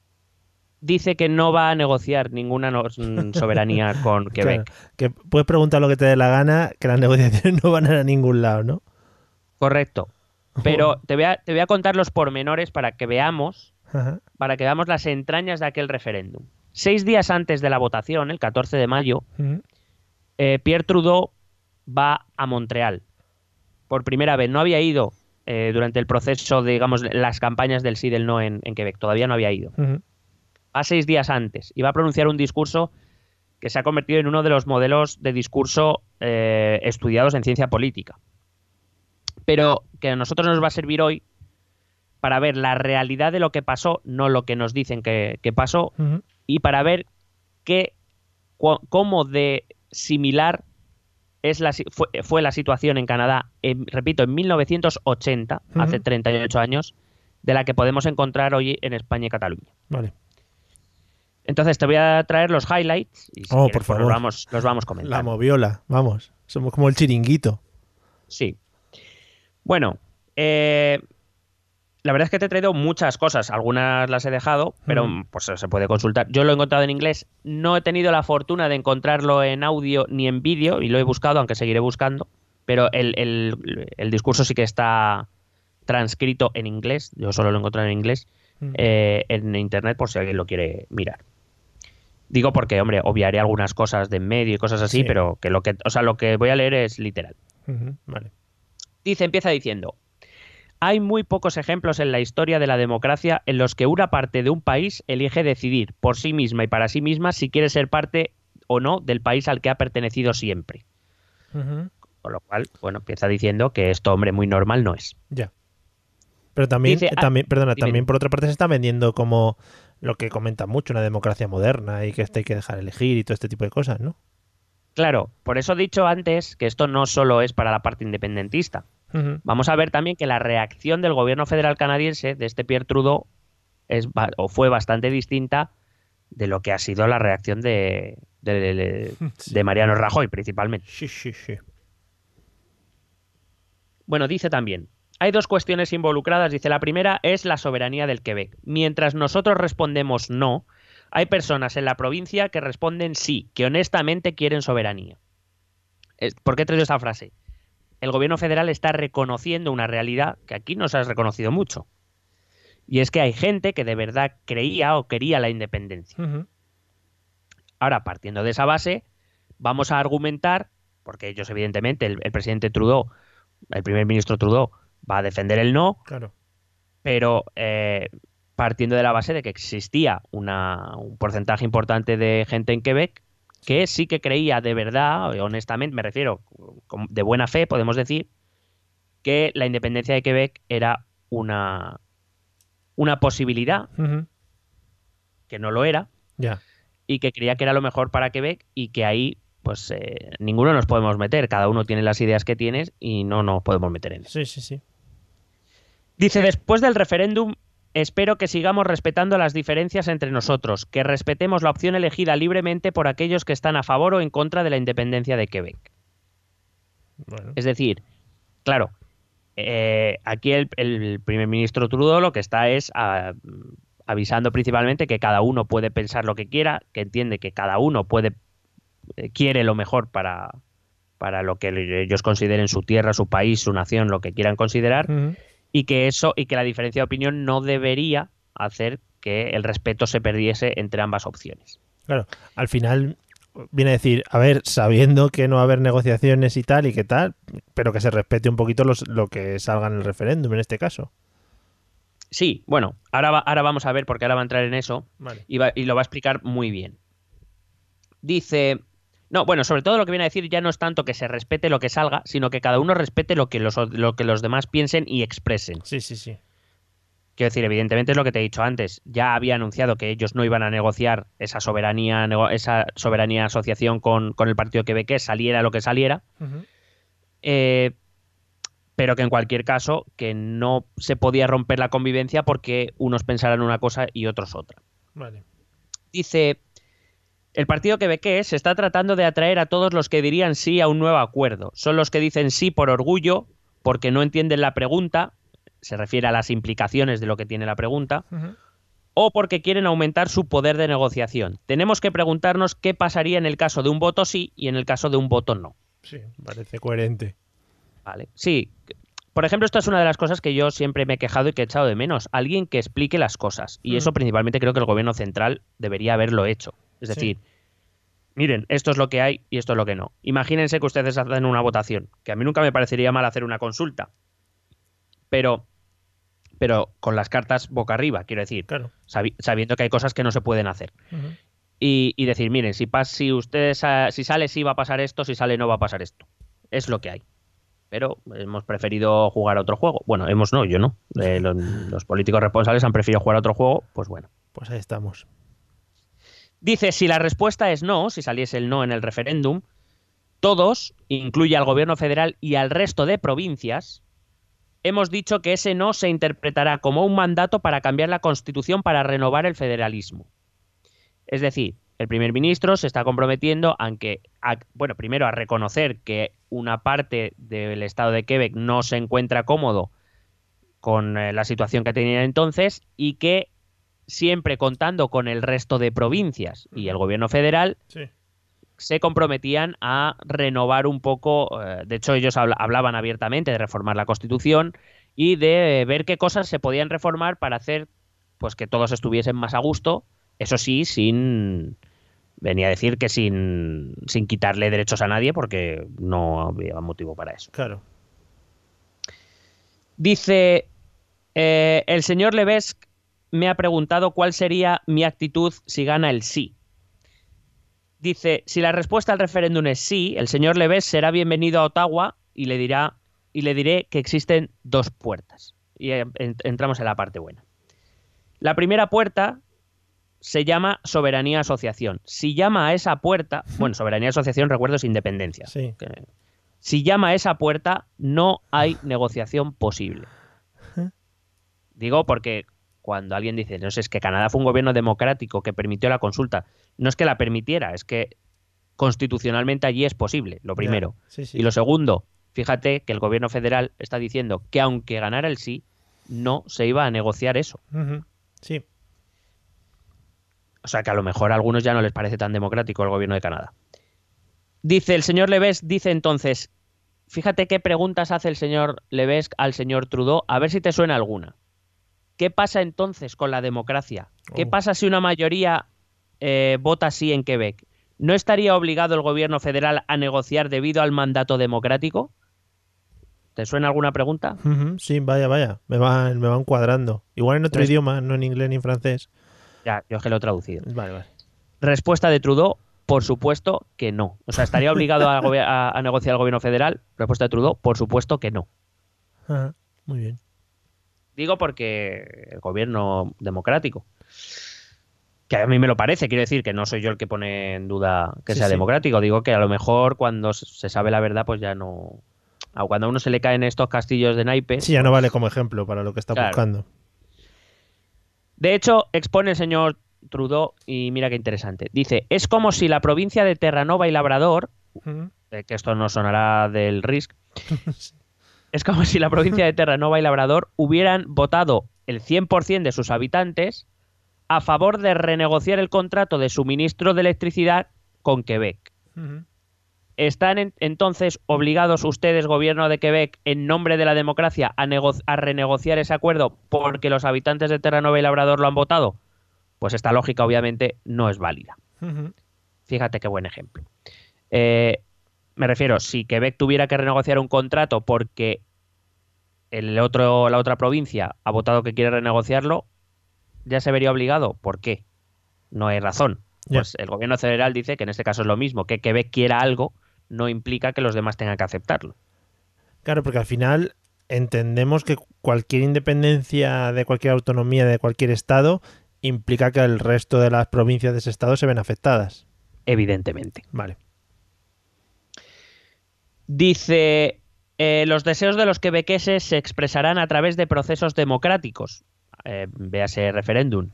Dice que no va a negociar ninguna no- soberanía con Quebec. Claro, que puedes preguntar lo que te dé la gana, que las negociaciones no van a ir a ningún lado, ¿no? Correcto. Pero te voy, a, te voy a contar los pormenores para que veamos, Ajá. para que veamos las entrañas de aquel referéndum. Seis días antes de la votación, el 14 de mayo, eh, Pierre Trudeau va a Montreal. Por primera vez. No había ido eh, durante el proceso, de, digamos, las campañas del sí y del no en, en Quebec. Todavía no había ido. Va seis días antes y va a pronunciar un discurso que se ha convertido en uno de los modelos de discurso eh, estudiados en ciencia política. Pero que a nosotros nos va a servir hoy para ver la realidad de lo que pasó, no lo que nos dicen que, que pasó, y para ver qué, cómo de similar es la, fue, fue la situación en Canadá, en- repito, en 1980, hace Ujú. 38 años, de la que podemos encontrar hoy en España y Cataluña. Vale. Entonces te voy a traer los highlights y si Oh, quieres, por pues, los vamos, los vamos La comentando. moviola, vamos. Somos como el chiringuito. Sí. Bueno, eh, la verdad es que te he traído muchas cosas. Algunas las he dejado, pero Mm. pues se puede consultar. Yo lo he encontrado en inglés. No he tenido la fortuna de encontrarlo en audio ni en vídeo y lo he buscado, aunque seguiré buscando. Pero el, el- el discurso sí que está transcrito en inglés. Yo solo lo he encontrado en inglés. Mm. eh, en internet por si alguien lo quiere mirar. Digo porque, hombre, obviaré algunas cosas de en medio y cosas así, Sí. pero que lo que, o sea, lo que voy a leer es literal. Vale. Dice, empieza diciendo, hay muy pocos ejemplos en la historia de la democracia en los que una parte de un país elige decidir por sí misma y para sí misma si quiere ser parte o no del país al que ha pertenecido siempre. Con lo cual, bueno, empieza diciendo que esto, hombre, muy normal no es. Ya. Pero también, Dice, eh, ah, también perdona, dime, también por otra parte se está vendiendo como lo que comenta mucho, una democracia moderna y que esto hay que dejar elegir y todo este tipo de cosas, ¿no? Claro, por eso he dicho antes que esto no solo es para la parte independentista. Vamos a ver también que la reacción del gobierno federal canadiense de este Pierre Trudeau es, o fue bastante distinta de lo que ha sido la reacción de, de, de- Sí. de Mariano Rajoy principalmente. Sí, sí, sí. Bueno, dice también, hay dos cuestiones involucradas. Dice, la primera es la soberanía del Quebec. Mientras nosotros respondemos no, hay personas en la provincia que responden sí, que honestamente quieren soberanía. ¿Por qué he traído esta frase? El gobierno federal está reconociendo una realidad que aquí no se ha reconocido mucho. Y es que hay gente que de verdad creía o quería la independencia. Ahora, partiendo de esa base, vamos a argumentar, porque ellos evidentemente, el, el presidente Trudeau, el primer ministro Trudeau, va a defender el no, Claro. pero eh, partiendo de la base de que existía una- un porcentaje importante de gente en Quebec que sí que creía de verdad, honestamente, me refiero, de buena fe, podemos decir, que la independencia de Quebec era una, una posibilidad, que no lo era, y que creía que era lo mejor para Quebec y que ahí pues eh, ninguno nos podemos meter, cada uno tiene las ideas que tienes y no nos podemos meter en eso. Sí, sí, sí. Dice, después del referéndum, espero que sigamos respetando las diferencias entre nosotros, que respetemos la opción elegida libremente por aquellos que están a favor o en contra de la independencia de Quebec. Bueno. Es decir, claro, eh, aquí el, el primer ministro Trudeau lo que está es ah, avisando principalmente que cada uno puede pensar lo que quiera, que entiende que cada uno puede eh, quiere lo mejor para, para lo que ellos consideren su tierra, su país, su nación, lo que quieran considerar. Y que eso y que la diferencia de opinión no debería hacer que el respeto se perdiese entre ambas opciones. Claro, al final viene a decir, a ver, sabiendo que no va a haber negociaciones y tal y que tal, pero que se respete un poquito los, lo que salga en el referéndum en este caso. Sí, bueno, ahora, va- ahora vamos a ver, porque ahora va a entrar en eso Vale. y, va- y lo va a explicar muy bien. Dice, no, bueno, sobre todo lo que viene a decir ya no es tanto que se respete lo que salga, sino que cada uno respete lo que los, lo que los demás piensen y expresen. Sí, sí, sí. Quiero decir, evidentemente es lo que te he dicho antes. Ya había anunciado que ellos no iban a negociar esa soberanía, esa soberanía asociación con, con el partido quebequés, saliera lo que saliera. Eh, pero que en cualquier caso, que no se podía romper la convivencia porque unos pensaran una cosa y otros otra. Vale. Dice, el partido quebequés se está tratando de atraer a todos los que dirían sí a un nuevo acuerdo. Son los que dicen sí por orgullo, porque no entienden la pregunta, se refiere a las implicaciones de lo que tiene la pregunta, o porque quieren aumentar su poder de negociación. Tenemos que preguntarnos qué pasaría en el caso de un voto sí y en el caso de un voto no. Sí, parece coherente. Vale. Sí. Por ejemplo, esta es una de las cosas que yo siempre me he quejado y que he echado de menos. Alguien que explique las cosas. Y eso principalmente creo que el gobierno central debería haberlo hecho. Es Sí. decir, miren, esto es lo que hay y esto es lo que no. Imagínense que ustedes hacen una votación, que a mí nunca me parecería mal hacer una consulta. Pero, pero con las cartas boca arriba, quiero decir, Claro. sabi- sabiendo que hay cosas que no se pueden hacer. Y, y decir, miren, si, pas, si ustedes sa- si sale sí va a pasar esto, si sale no va a pasar esto. Es lo que hay. Pero hemos preferido jugar a otro juego. Bueno, hemos no, yo no. Eh, los, los políticos responsables han preferido jugar a otro juego, pues bueno. Pues ahí estamos. Dice, si la respuesta es no, si saliese el no en el referéndum, todos, incluye al gobierno federal y al resto de provincias, hemos dicho que ese no se interpretará como un mandato para cambiar la constitución para renovar el federalismo. Es decir, el primer ministro se está comprometiendo aunque a, bueno, primero a reconocer que una parte del estado de Quebec no se encuentra cómodo con eh, la situación que tenía entonces y que siempre contando con el resto de provincias y el gobierno federal Sí. se comprometían a renovar un poco, eh, de hecho ellos habla- hablaban abiertamente de reformar la Constitución y de ver qué cosas se podían reformar para hacer pues que todos estuviesen más a gusto, eso sí, sin venía a decir que sin, sin quitarle derechos a nadie porque no había motivo para eso. Claro. Dice, eh, el señor Levesque me ha preguntado cuál sería mi actitud si gana el sí. Dice, si la respuesta al referéndum es sí, el señor Levesque será bienvenido a Ottawa y le dirá y le diré que existen dos puertas. Y en- entramos en la parte buena. La primera puerta se llama soberanía asociación. Si llama a esa puerta, bueno, soberanía asociación, recuerdo, es independencia. Sí. Que- si llama a esa puerta, no hay negociación posible. Digo porque cuando alguien dice, no sé, es que Canadá fue un gobierno democrático que permitió la consulta, no es que la permitiera, es que constitucionalmente allí es posible, lo primero. Ya. Sí, sí. Y lo segundo, fíjate que el gobierno federal está diciendo que aunque ganara el sí, no se iba a negociar eso. Sí. O sea que a lo mejor a algunos ya no les parece tan democrático el gobierno de Canadá. Dice el señor Levesque, dice entonces, fíjate qué preguntas hace el señor Levesque al señor Trudeau, a ver si te suena alguna. ¿Qué pasa entonces con la democracia? ¿Qué Oh. pasa si una mayoría eh, vota sí en Quebec? ¿No estaría obligado el gobierno federal a negociar debido al mandato democrático? ¿Te suena alguna pregunta? Sí, vaya, vaya. Me van, me van cuadrando. Igual en otro Res- idioma, no en inglés ni en francés. Ya, yo es que lo he traducido. Vale, vale. Respuesta de Trudeau, por supuesto que no. O sea, ¿estaría obligado a, gobe- a- a negociar el gobierno federal? Respuesta de Trudeau, por supuesto que no. Muy bien. Digo porque el gobierno democrático, que a mí me lo parece, quiero decir que no soy yo el que pone en duda que Sí, sea sí. democrático, digo que a lo mejor cuando se sabe la verdad, pues ya no... Cuando a uno se le caen estos castillos de naipes... Sí, ya no vale como ejemplo para lo que está Claro. buscando. De hecho, expone el señor Trudeau, y mira qué interesante, dice, es como si la provincia de Terranova y Labrador eh, que esto no sonará del RISC, es como si la provincia de Terranova y Labrador hubieran votado el 100% de sus habitantes a favor de renegociar el contrato de suministro de electricidad con Quebec. ¿Están en- entonces obligados ustedes, gobierno de Quebec, en nombre de la democracia, a, nego- a renegociar ese acuerdo porque los habitantes de Terranova y Labrador lo han votado? Pues esta lógica obviamente no es válida. Fíjate qué buen ejemplo. Eh, me refiero, si Quebec tuviera que renegociar un contrato porque el otro, la otra provincia ha votado que quiere renegociarlo, ya se vería obligado. ¿Por qué? No hay razón. Pues el gobierno federal dice que en este caso es lo mismo, que Quebec quiera algo no implica que los demás tengan que aceptarlo. Claro, porque al final entendemos que cualquier independencia de cualquier autonomía de cualquier estado implica que el resto de las provincias de ese estado se ven afectadas. Evidentemente. Vale. Dice, eh, los deseos de los quebequeses se expresarán a través de procesos democráticos. Eh, véase referéndum.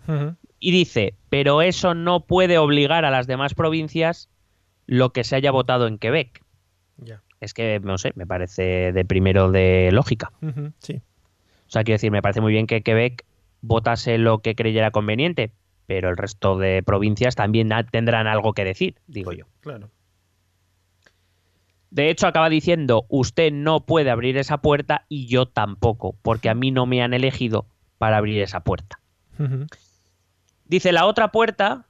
Y dice, pero eso no puede obligar a las demás provincias lo que se haya votado en Quebec. Ya. Es que, no sé, me parece de primero de lógica. Sí. O sea, quiero decir, me parece muy bien que Quebec votase lo que creyera conveniente, pero el resto de provincias también tendrán algo que decir, digo yo. Claro. De hecho, acaba diciendo, usted no puede abrir esa puerta y yo tampoco, porque a mí no me han elegido para abrir esa puerta. Dice, la otra puerta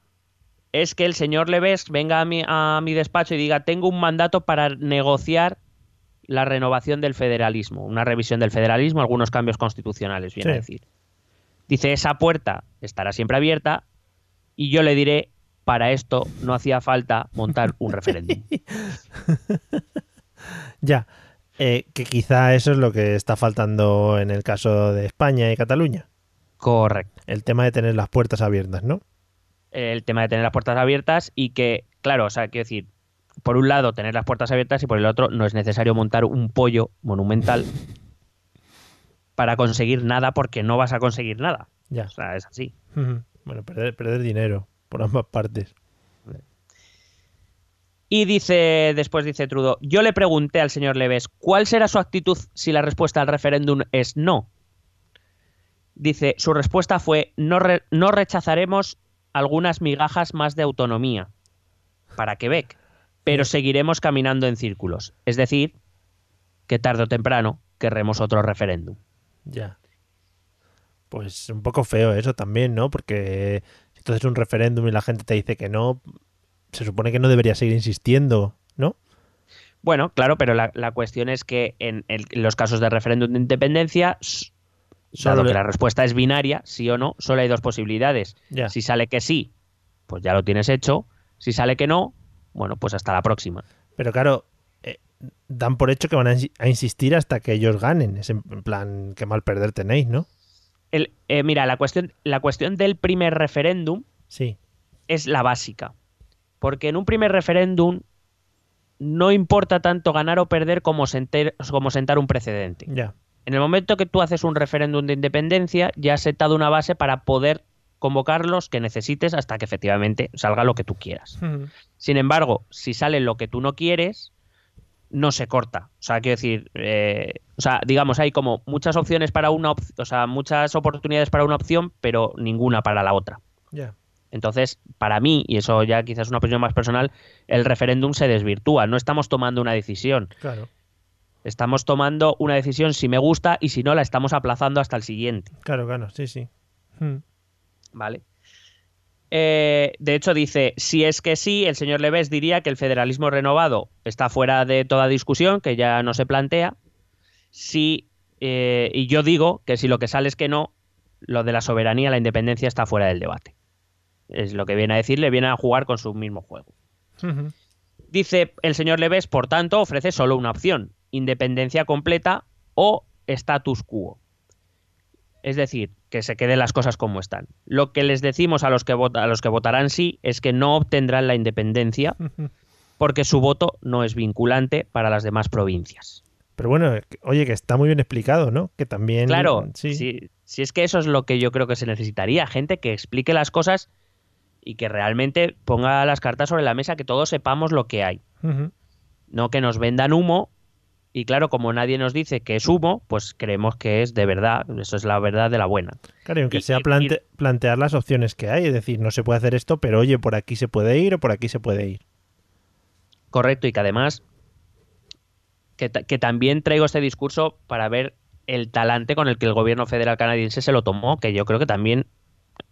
es que el señor Leves venga a mi, a mi despacho y diga, tengo un mandato para negociar la renovación del federalismo, una revisión del federalismo, algunos cambios constitucionales, viene a decir. Dice, esa puerta estará siempre abierta y yo le diré, para esto no hacía falta montar un referéndum. Ya. Eh, que quizá eso es lo que está faltando en el caso de España y Cataluña. Correcto. El tema de tener las puertas abiertas, ¿no? el tema de tener las puertas abiertas y que, claro, o sea, quiero decir, por un lado tener las puertas abiertas y por el otro no es necesario montar un pollo monumental para conseguir nada porque no vas a conseguir nada. Ya. O sea, es así. Bueno, perder, perder dinero por ambas partes. Y dice, después dice Trudeau, yo le pregunté al señor Leves, ¿cuál será su actitud si la respuesta al referéndum es no? Dice, su respuesta fue, no, re- no rechazaremos algunas migajas más de autonomía para Quebec, pero seguiremos caminando en círculos. Es decir, que tarde o temprano querremos otro referéndum. Ya. Pues un poco feo eso también, ¿no? Porque haces un referéndum y la gente te dice que no, se supone que no debería seguir insistiendo, ¿no? Bueno, claro, pero la, la cuestión es que en, el- en los casos de referéndum de independencia, Solo dado que la respuesta es binaria, sí o no, solo hay dos posibilidades. Ya. Si sale que sí, pues ya lo tienes hecho. Si sale que no, bueno, pues hasta la próxima. Pero claro, eh, dan por hecho que van a, insi- a insistir hasta que ellos ganen. Es en en plan, qué mal perder tenéis, ¿no? El, eh, mira, la cuestión, la cuestión del primer referéndum Sí. es la básica. Porque en un primer referéndum no importa tanto ganar o perder como, senter- como sentar un precedente. En el momento que tú haces un referéndum de independencia, ya has sentado una base para poder convocar los que necesites hasta que efectivamente salga lo que tú quieras. Sin embargo, si sale lo que tú no quieres, no se corta. O sea, quiero decir, eh, o sea, digamos, hay como muchas opciones para una opción, o sea, muchas oportunidades para una opción, pero ninguna para la otra. Ya. Entonces, para mí, y eso ya quizás es una opinión más personal, el referéndum se desvirtúa. No estamos tomando una decisión. Claro. Estamos tomando una decisión si me gusta y si no, la estamos aplazando hasta el siguiente. Claro, claro, sí, sí. Mm. ¿Vale? Eh, de hecho, dice, si es que sí, el señor Leves diría que el federalismo renovado está fuera de toda discusión, que ya no se plantea. Si, eh, y yo digo que si lo que sale es que no, lo de la soberanía, la independencia está fuera del debate. Es lo que viene a decirle, viene a jugar con su mismo juego. Dice el señor Leves, por tanto, ofrece solo una opción, independencia completa o status quo. Es decir, que se queden las cosas como están. Lo que les decimos a los que, vota- a los que votarán sí es que no obtendrán la independencia porque su voto no es vinculante para las demás provincias. Pero bueno, oye, que está muy bien explicado, ¿no? Que también. Claro, sí. si, si es que eso es lo que yo creo que se necesitaría, gente que explique las cosas y que realmente ponga las cartas sobre la mesa, que todos sepamos lo que hay. No que nos vendan humo. Y claro, como nadie nos dice que es humo, pues creemos que es de verdad, eso es la verdad de la buena. Claro, y aunque Y- sea y- plantear las opciones que hay, es decir, no se puede hacer esto, pero oye, por aquí se puede ir o por aquí se puede ir. Correcto, y que además, que, que también traigo este discurso para ver el talante con el que el gobierno federal canadiense se lo tomó, que yo creo que también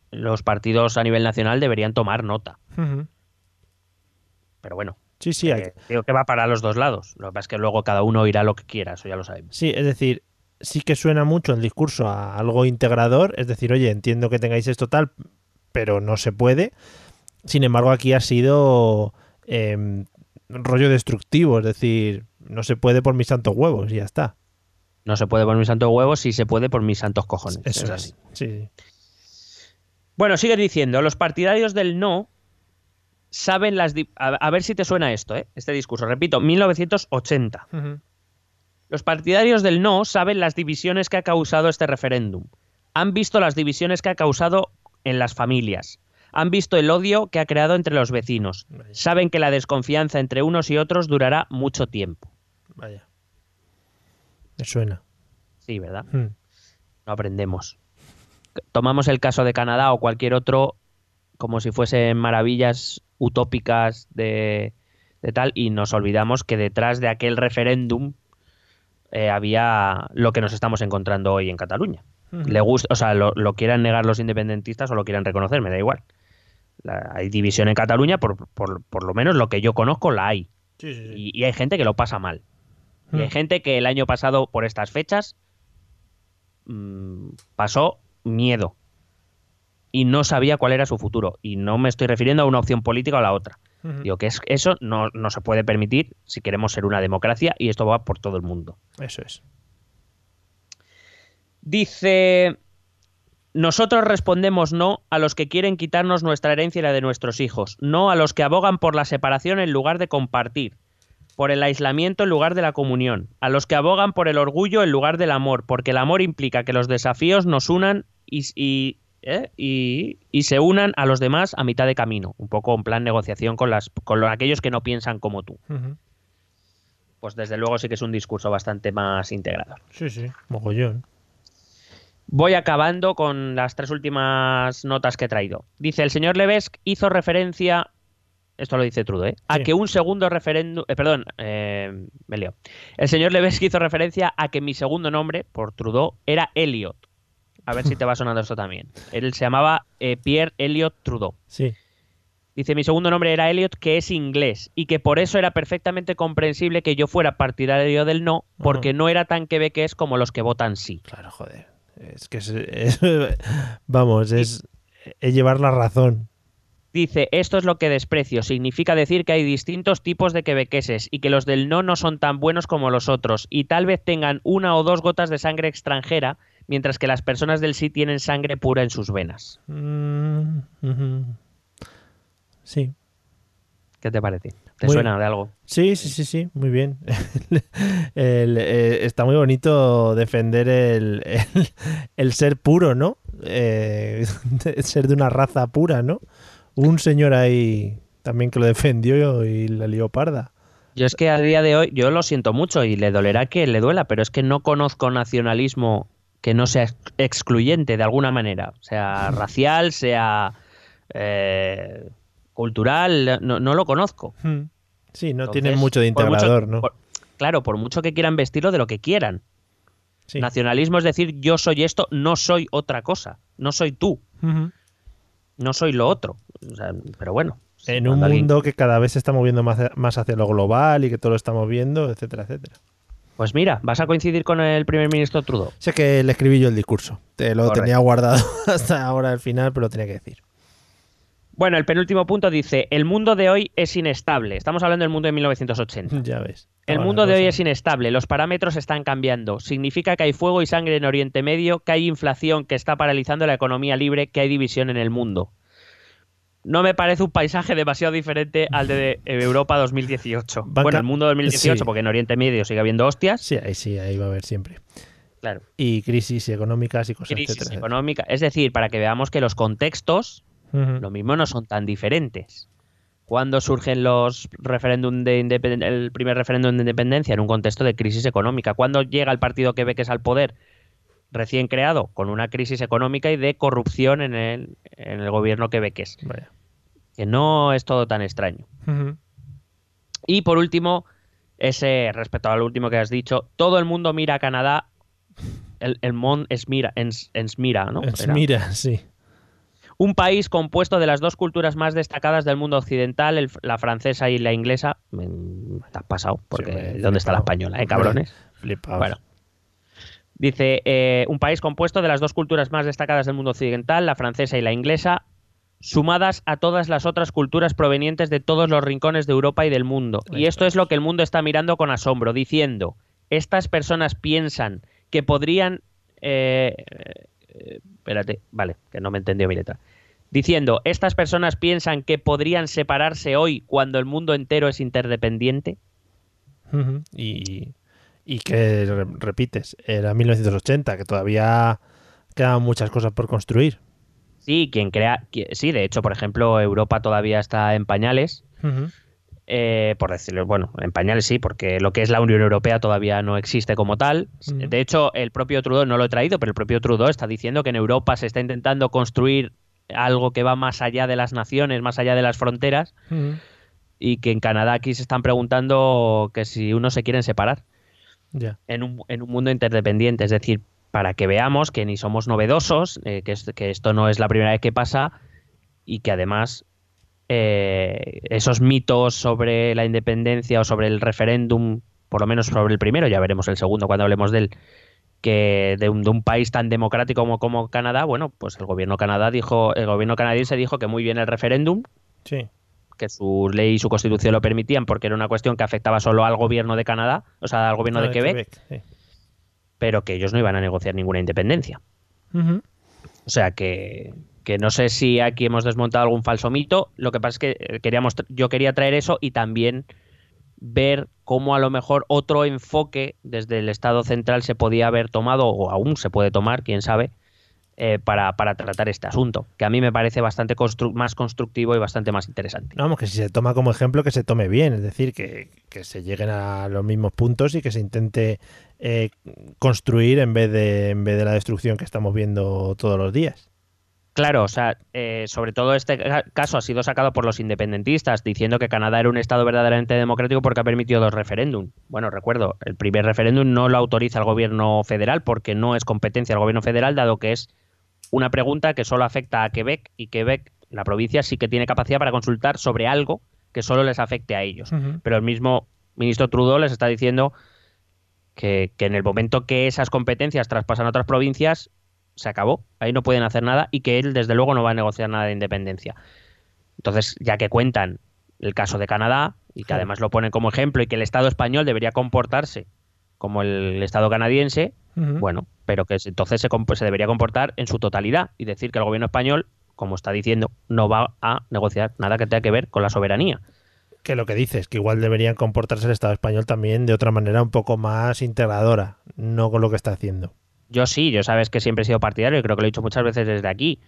los partidos a nivel nacional deberían tomar nota. Pero bueno, Sí, sí, hay- eh, digo que va para los dos lados. Lo que pasa es que luego cada uno irá lo que quiera, eso ya lo sabemos. sí, es decir, sí que suena mucho el discurso a algo integrador, es decir, oye, entiendo que tengáis esto tal, pero no se puede. Sin embargo, aquí ha sido em, rollo destructivo, es decir, no se puede por mis santos huevos y ya está. No se puede por mis santos huevos, si se puede por mis santos cojones. Eso es así. Sí, sí. Bueno, sigue diciendo, los partidarios del no saben las... A, a ver si te suena esto, ¿eh? este discurso. Repito, 1980. Ujú. Los partidarios del no saben las divisiones que ha causado este referéndum. Han visto las divisiones que ha causado en las familias. Han visto el odio que ha creado entre los vecinos. Vaya. Saben que la desconfianza entre unos y otros durará mucho tiempo. Vaya. Me suena. Sí, ¿verdad? No aprendemos. Tomamos el caso de Canadá o cualquier otro como si fuesen maravillas utópicas de, de tal y nos olvidamos que detrás de aquel referéndum eh, había lo que nos estamos encontrando hoy en Cataluña. Le gusta, o sea, lo, lo quieran negar los independentistas o lo quieran reconocer, me da igual. La- hay división en Cataluña, por, por- por lo menos lo que yo conozco la hay. Sí, sí, sí. Y, y hay gente que lo pasa mal. Y hay Mm. gente que el año pasado, por estas fechas, mm, pasó miedo. Y no sabía cuál era su futuro. Y no me estoy refiriendo a una opción política o a la otra. Digo que es, eso no, no se puede permitir si queremos ser una democracia y esto va por todo el mundo. Eso es. Dice, nosotros respondemos no a los que quieren quitarnos nuestra herencia y la de nuestros hijos, no a los que abogan por la separación en lugar de compartir, por el aislamiento en lugar de la comunión, a los que abogan por el orgullo en lugar del amor, porque el amor implica que los desafíos nos unan y, y, ¿eh? y- y se unan a los demás a mitad de camino, un poco en plan negociación con, las, con los- aquellos que no piensan como tú. Pues desde luego sí que es un discurso bastante más integrador. Sí, sí. Mogollón. Voy acabando con las tres últimas notas que he traído. Dice, el señor Levesque hizo referencia, esto lo dice Trudeau, ¿eh? a Sí. que un segundo referéndum, eh, perdón, me leo. El señor Levesque hizo referencia a que mi segundo nombre, por Trudeau, era Elliot. A ver si te va sonando esto también. Él se llamaba eh, Pierre Elliot Trudeau. Sí. Dice, mi segundo nombre era Elliot, que es inglés, y que por eso era perfectamente comprensible que yo fuera partidario del no, porque no era tan quebequés como los que votan sí. Claro, joder. Es que es, es- vamos, es, es llevar la razón. Dice, esto es lo que desprecio. Significa decir que hay distintos tipos de quebequeses y que los del no no son tan buenos como los otros y tal vez tengan una o dos gotas de sangre extranjera, mientras que las personas del sí tienen sangre pura en sus venas. Mm. Sí. ¿Qué te parece? ¿Te Muy- suena de algo? Sí, sí, sí, sí, muy bien. El- eh, está muy bonito defender el, el- ser puro, ¿no? Eh, ser de una raza pura, ¿no? Un señor ahí también que lo defendió y la lió parda. Yo es que a día de hoy, yo lo siento mucho y le dolerá que le duela, pero es que no conozco nacionalismo que no sea ex- excluyente de alguna manera, sea racial, sea eh, cultural, no, no lo conozco. Sí, no Entonces, tienen mucho de mucho- integrador, ¿no? por- claro, por mucho que quieran vestirlo de lo que quieran. Sí. Nacionalismo es decir, yo soy esto, no soy otra cosa, no soy tú, no soy lo otro. O sea, pero bueno. En un alguien- mundo que cada vez se está moviendo más, más hacia lo global y que todo lo estamos viendo, etcétera, etcétera. Pues mira, vas a coincidir con el primer ministro Trudeau. Sé que le escribí yo el discurso. Te lo Correcto. tenía guardado hasta ahora al final, pero lo tenía que decir. Bueno, el penúltimo punto dice, el mundo de hoy es inestable. Estamos hablando del mundo de 1980. Ya ves. El mundo de hoy es inestable, los parámetros están cambiando. Significa que hay fuego y sangre en Oriente Medio, que hay inflación que está paralizando la economía libre, que hay división en el mundo. No me parece un paisaje demasiado diferente al de Europa 2018. Banca- Bueno, el mundo 2018, sí. porque en Oriente Medio sigue habiendo hostias. Sí, ahí sí, ahí va a haber siempre. Claro. Y crisis económicas y cosas, Crisis etcétera, económica. Es decir, para que veamos que los contextos lo mismo no son tan diferentes. Cuando surgen los referéndum de independen- el primer referéndum de independencia en un contexto de crisis económica? Cuando llega el partido que ve que es al poder recién creado con una crisis económica y de corrupción en el, en el gobierno quebequés? Vaya. Que no es todo tan extraño. Y por último, ese respecto al último que has dicho, todo el mundo mira a Canadá. El, el Mont es mira, ens, ens mira, ¿no? Es- Era. Mira, sí. Un país compuesto de las dos culturas más destacadas del mundo occidental, el- la francesa y la inglesa. Me, te has pasado, porque ¿dónde está la española, eh, cabrones? Flipaos. Bueno. Dice, eh, un país compuesto de las dos culturas más destacadas del mundo occidental, la francesa y la inglesa, sumadas a todas las otras culturas provenientes de todos los rincones de Europa y del mundo. Y esto es lo que el mundo está mirando con asombro, diciendo, estas personas piensan que podrían... eh, eh, espérate, vale, que no me entendió mi letra. Diciendo, estas personas piensan que podrían separarse hoy cuando el mundo entero es interdependiente. Y, y que re- repites, era 1980, que todavía quedan muchas cosas por construir. Sí, quien crea, sí, de hecho, por ejemplo, Europa todavía está en pañales, eh, por decirlo, bueno, en pañales sí, porque lo que es la Unión Europea todavía no existe como tal. De hecho, el propio Trudeau, no lo he traído, pero el propio Trudeau está diciendo que en Europa se está intentando construir algo que va más allá de las naciones, más allá de las fronteras, y que en Canadá aquí se están preguntando que si uno se quieren separar En un, en un mundo interdependiente. Es decir, para que veamos que ni somos novedosos, eh, que, es- que esto no es la primera vez que pasa y que además eh, esos mitos sobre la independencia o sobre el referéndum, por lo menos sobre el primero, ya veremos el segundo cuando hablemos de él, que de un, de un país tan democrático como, como Canadá, bueno, pues el gobierno Canadá dijo, el gobierno canadiense dijo que muy bien el referéndum, Sí. Que su ley y su constitución lo permitían porque era una cuestión que afectaba solo al gobierno de Canadá, o sea, al gobierno Ah, de Quebec, sí. pero que ellos no iban a negociar ninguna independencia. O sea que, que no sé si aquí hemos desmontado algún falso mito. Lo que pasa es que eh, queríamos, yo quería traer eso y también ver cómo a lo mejor otro enfoque desde el Estado central se podía haber tomado, o aún se puede tomar, quién sabe, eh, para, para tratar este asunto, que a mí me parece bastante constru- más constructivo y bastante más interesante. No, Vamos, que si se toma como ejemplo, que se tome bien, es decir, que, que se lleguen a los mismos puntos y que se intente eh, construir en vez, de, en vez de la destrucción que estamos viendo todos los días. Claro, o sea, eh, sobre todo este ca- caso ha sido sacado por los independentistas diciendo que Canadá era un estado verdaderamente democrático porque ha permitido dos referéndum. Bueno, recuerdo, el primer referéndum no lo autoriza el gobierno federal porque no es competencia del gobierno federal, dado que es una pregunta que solo afecta a Quebec y Quebec, la provincia, sí que tiene capacidad para consultar sobre algo que solo les afecte a ellos. Pero el mismo ministro Trudeau les está diciendo que, que en el momento que esas competencias traspasan a otras provincias, se acabó, ahí no pueden hacer nada y que él desde luego no va a negociar nada de independencia. Entonces, ya que cuentan el caso de Canadá y que además lo ponen como ejemplo y que el Estado español debería comportarse como el Estado canadiense, bueno, pero que entonces se, comp- se debería comportar en su totalidad y decir que el gobierno español, como está diciendo, no va a negociar nada que tenga que ver con la soberanía. Que lo que dices, que igual deberían comportarse el Estado español también de otra manera un poco más integradora, no con lo que está haciendo. Yo sí, yo sabes que siempre he sido partidario y creo que lo he dicho muchas veces desde aquí.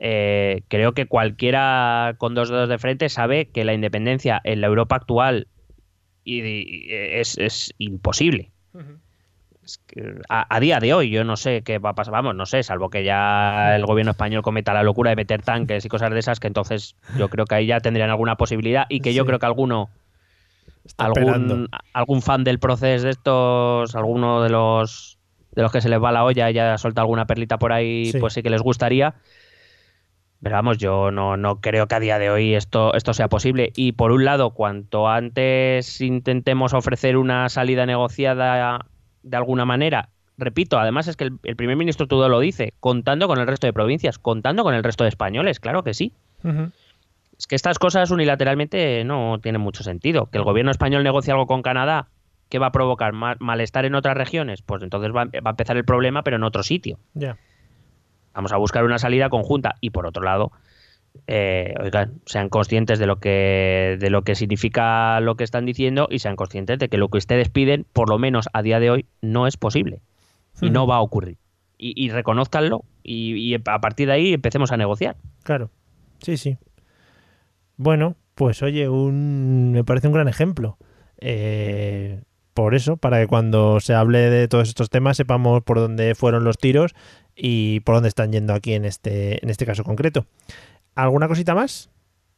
Eh, creo que cualquiera con dos dedos de frente sabe que la independencia en la Europa actual es imposible. A, a día de hoy yo no sé qué va a pasar, vamos, no sé, salvo que ya el gobierno español cometa la locura de meter tanques y cosas de esas, que entonces yo creo que ahí ya tendrían alguna posibilidad y que yo Sí. creo que alguno Está algún, algún fan del proceso de estos, alguno de los de los que se les va la olla y ya suelta alguna perlita por ahí, Sí. pues sí que les gustaría. Pero vamos, yo no, no creo que a día de hoy esto, esto sea posible. Y por un lado, cuanto antes intentemos ofrecer una salida negociada de alguna manera, repito, además es que el, el primer ministro todo lo dice, contando con el resto de provincias, contando con el resto de españoles, claro que sí. Es que estas cosas unilateralmente no tienen mucho sentido. Que el gobierno español negocie algo con Canadá, ¿qué va a provocar? Ma- ¿Malestar en otras regiones? Pues entonces va, va a empezar el problema, pero en otro sitio. Ya. Vamos a buscar una salida conjunta. Y por otro lado, eh, oigan, sean conscientes de lo que de lo que significa lo que están diciendo y sean conscientes de que lo que ustedes piden, por lo menos a día de hoy, no es posible. Y no va a ocurrir. Y, y reconózcanlo y, y a partir de ahí empecemos a negociar. Claro. Sí, sí. Bueno, pues oye, un, me parece un gran ejemplo. Eh, por eso, para que cuando se hable de todos estos temas sepamos por dónde fueron los tiros y por dónde están yendo aquí en este, en este caso concreto. ¿Alguna cosita más?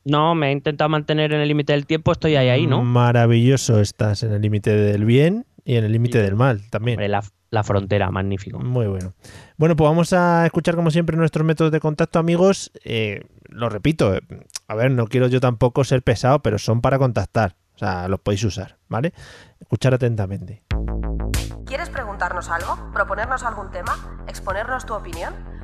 No, me he intentado mantener en el límite del tiempo, estoy ahí, ahí, ¿no? Maravilloso, estás en el límite del bien Y en el límite del mal también. Hombre, la, la frontera, magnífico. Muy bueno. Bueno, pues vamos a escuchar como siempre nuestros métodos de contacto, amigos. Eh, lo repito, eh, a ver, no quiero yo tampoco ser pesado, pero son para contactar. Sea, los podéis usar, ¿vale? Escuchar atentamente. ¿Quieres preguntarnos algo? ¿Proponernos algún tema? ¿Exponernos tu opinión?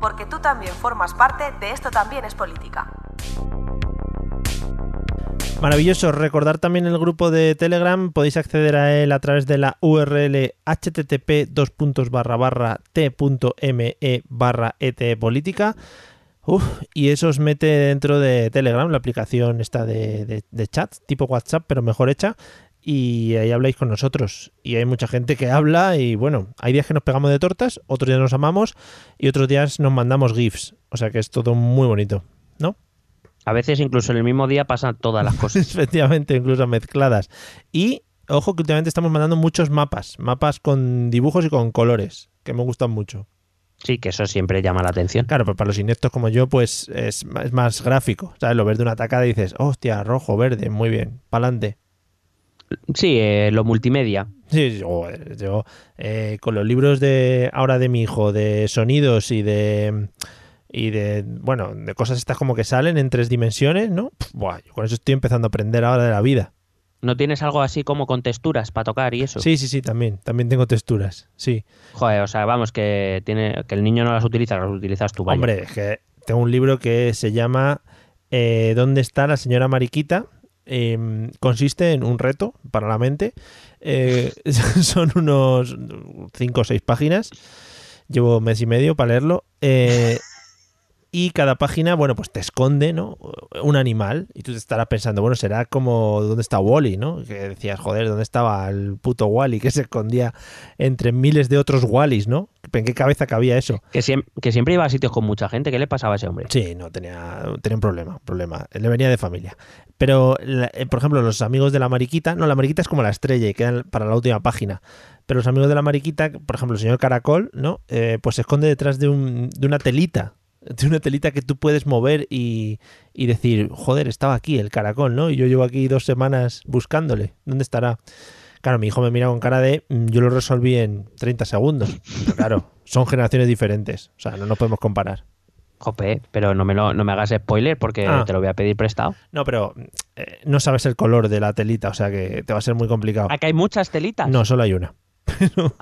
porque tú también formas parte de Esto también es política. Maravilloso. Recordar también el grupo de Telegram. Podéis acceder a él a través de la URL http t.me barra etpolítica. y eso os mete dentro de Telegram, la aplicación está de, de chat, tipo WhatsApp, pero mejor hecha y ahí habláis con nosotros. Y hay mucha gente que habla y bueno, hay días que nos pegamos de tortas, otros días nos amamos y otros días nos mandamos GIFs. O sea que es todo muy bonito, ¿no? A veces incluso en el mismo día pasan todas las cosas. Efectivamente, incluso mezcladas. Y ojo que últimamente estamos mandando muchos mapas, mapas con dibujos y con colores, que me gustan mucho. Sí, que eso siempre llama la atención. Claro, pero para los ineptos como yo, pues es, es más gráfico. ¿Sabes? Lo ves de una atacada y dices, hostia, rojo, verde, muy bien, pa'lante. Sí, eh, lo multimedia. Sí, yo, yo eh, con los libros de ahora de mi hijo, de sonidos y de y de bueno, de cosas estas como que salen en tres dimensiones, ¿no? buah, yo con eso estoy empezando a aprender ahora de la vida. ¿No tienes algo así como con texturas para tocar y eso? Sí, sí, sí, también. También tengo texturas, sí. Joder, o sea, vamos, que tiene que el niño no las utiliza, las utilizas tú, vaya. Hombre, es que tengo un libro que se llama eh, ¿Dónde está la señora Mariquita? Em, consiste en un reto para la mente. Eh, son unos 5 o 6 páginas. Llevo mes y medio para leerlo. Eh, y cada página, bueno, pues te esconde, ¿no? Un animal. Y tú te estarás pensando, bueno, será como ¿dónde está Wally, ¿no? Que decías, joder, ¿dónde estaba el puto Wally que se escondía entre miles de otros Wallys, ¿no? ¿En qué cabeza cabía eso? Que, siempre, que siempre iba a sitios con mucha gente. ¿Qué le pasaba a ese hombre? Sí, no, tenía, tenía un problema, problema. Le venía de familia. Pero, eh, por ejemplo, los amigos de la mariquita, no, la mariquita es como la estrella y quedan para la última página. Pero los amigos de la mariquita, por ejemplo, el señor Caracol, ¿no? Eh, pues se esconde detrás de, un, de una telita de una telita que tú puedes mover y, y, decir, joder, estaba aquí el caracol, ¿no? Y yo llevo aquí dos semanas buscándole. ¿Dónde estará? Claro, mi hijo me mira con cara de, mm, yo lo resolví en 30 segundos. Pero claro, son generaciones diferentes. O sea, no nos podemos comparar. Jope, pero no me, lo, no me hagas spoiler porque Ah. te lo voy a pedir prestado. No, pero eh, no sabes el color de la telita, o sea que te va a ser muy complicado. ¿Acá hay muchas telitas? No, solo hay una. Pero-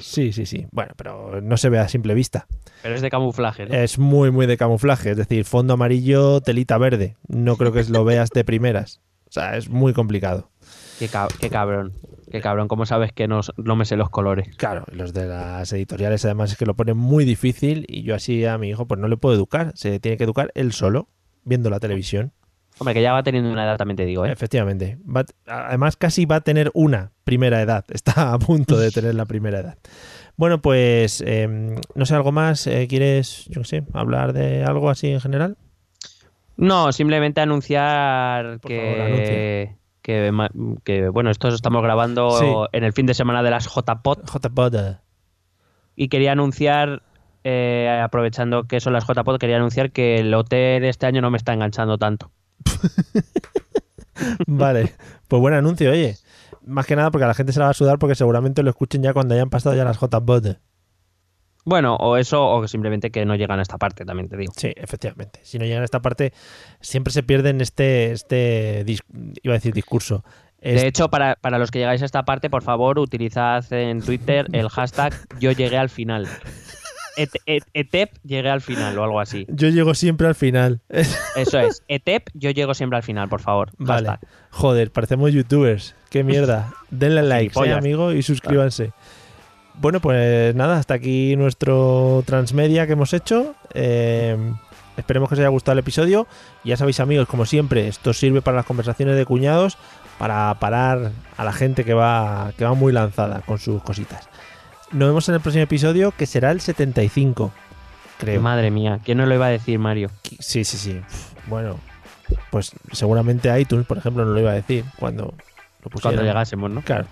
Sí, sí, sí. Bueno, pero no se ve a simple vista. Pero es de camuflaje, ¿no? Es muy, muy de camuflaje. Es decir, fondo amarillo, telita verde. No creo que lo veas de primeras. O sea, es muy complicado. Qué, cab- qué cabrón. Qué cabrón. ¿Cómo sabes que no, no me sé los colores? Claro, y los de las editoriales además es que lo ponen muy difícil y yo así a mi hijo pues no le puedo educar. Se tiene que educar él solo, viendo la televisión. Hombre, que ya va teniendo una edad, también te digo, ¿eh? Efectivamente. Va- además, casi va a tener una primera edad. Está a punto de tener la primera edad. Bueno, pues eh, no sé, algo más. Eh, ¿Quieres, yo qué sé, hablar de algo así en general? No, simplemente anunciar Por que, favor, que, que, bueno, esto estamos grabando Sí. en el fin de semana de las JPOT JPod. y quería anunciar, eh, aprovechando que son las JPOT, quería anunciar que el hotel este año no me está enganchando tanto. Vale, pues buen anuncio, oye. Más que nada porque a la gente se la va a sudar porque seguramente lo escuchen ya cuando hayan pasado ya las JPod. Bueno, o eso, o simplemente que no llegan a esta parte, también te digo. Sí, efectivamente. Si no llegan a esta parte, siempre se pierden este, este iba a decir discurso. De hecho, para, para los que llegáis a esta parte, por favor, utilizad en Twitter el hashtag yo llegué al final. Et- et- etep llegué al final o algo así. yo llego siempre al final. Eso es. Etep yo llego siempre al final, por favor. Vale. Hashtag. Joder, parecemos youtubers. Qué mierda. Denle like, ¿eh, Gilipollas. amigo, y suscríbanse. Bueno, pues nada, hasta aquí nuestro transmedia que hemos hecho. Eh, esperemos que os haya gustado el episodio. Ya sabéis, amigos, como siempre, esto sirve para las conversaciones de cuñados, para parar a la gente que va, que va muy lanzada con sus cositas. Nos vemos en el próximo episodio, que será el 75, creo. Madre mía, ¿quién no lo iba a decir, Mario? Sí, sí, sí. Bueno, pues seguramente iTunes, por ejemplo, no lo iba a decir cuando lo pusieron. Cuando llegásemos, ¿no? Claro.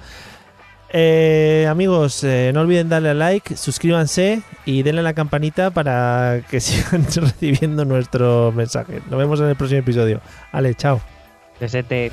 Eh, amigos, eh, no olviden darle a like, suscríbanse y denle a la campanita para que sigan recibiendo nuestro mensaje. Nos vemos en el próximo episodio. Ale, chao. Desete.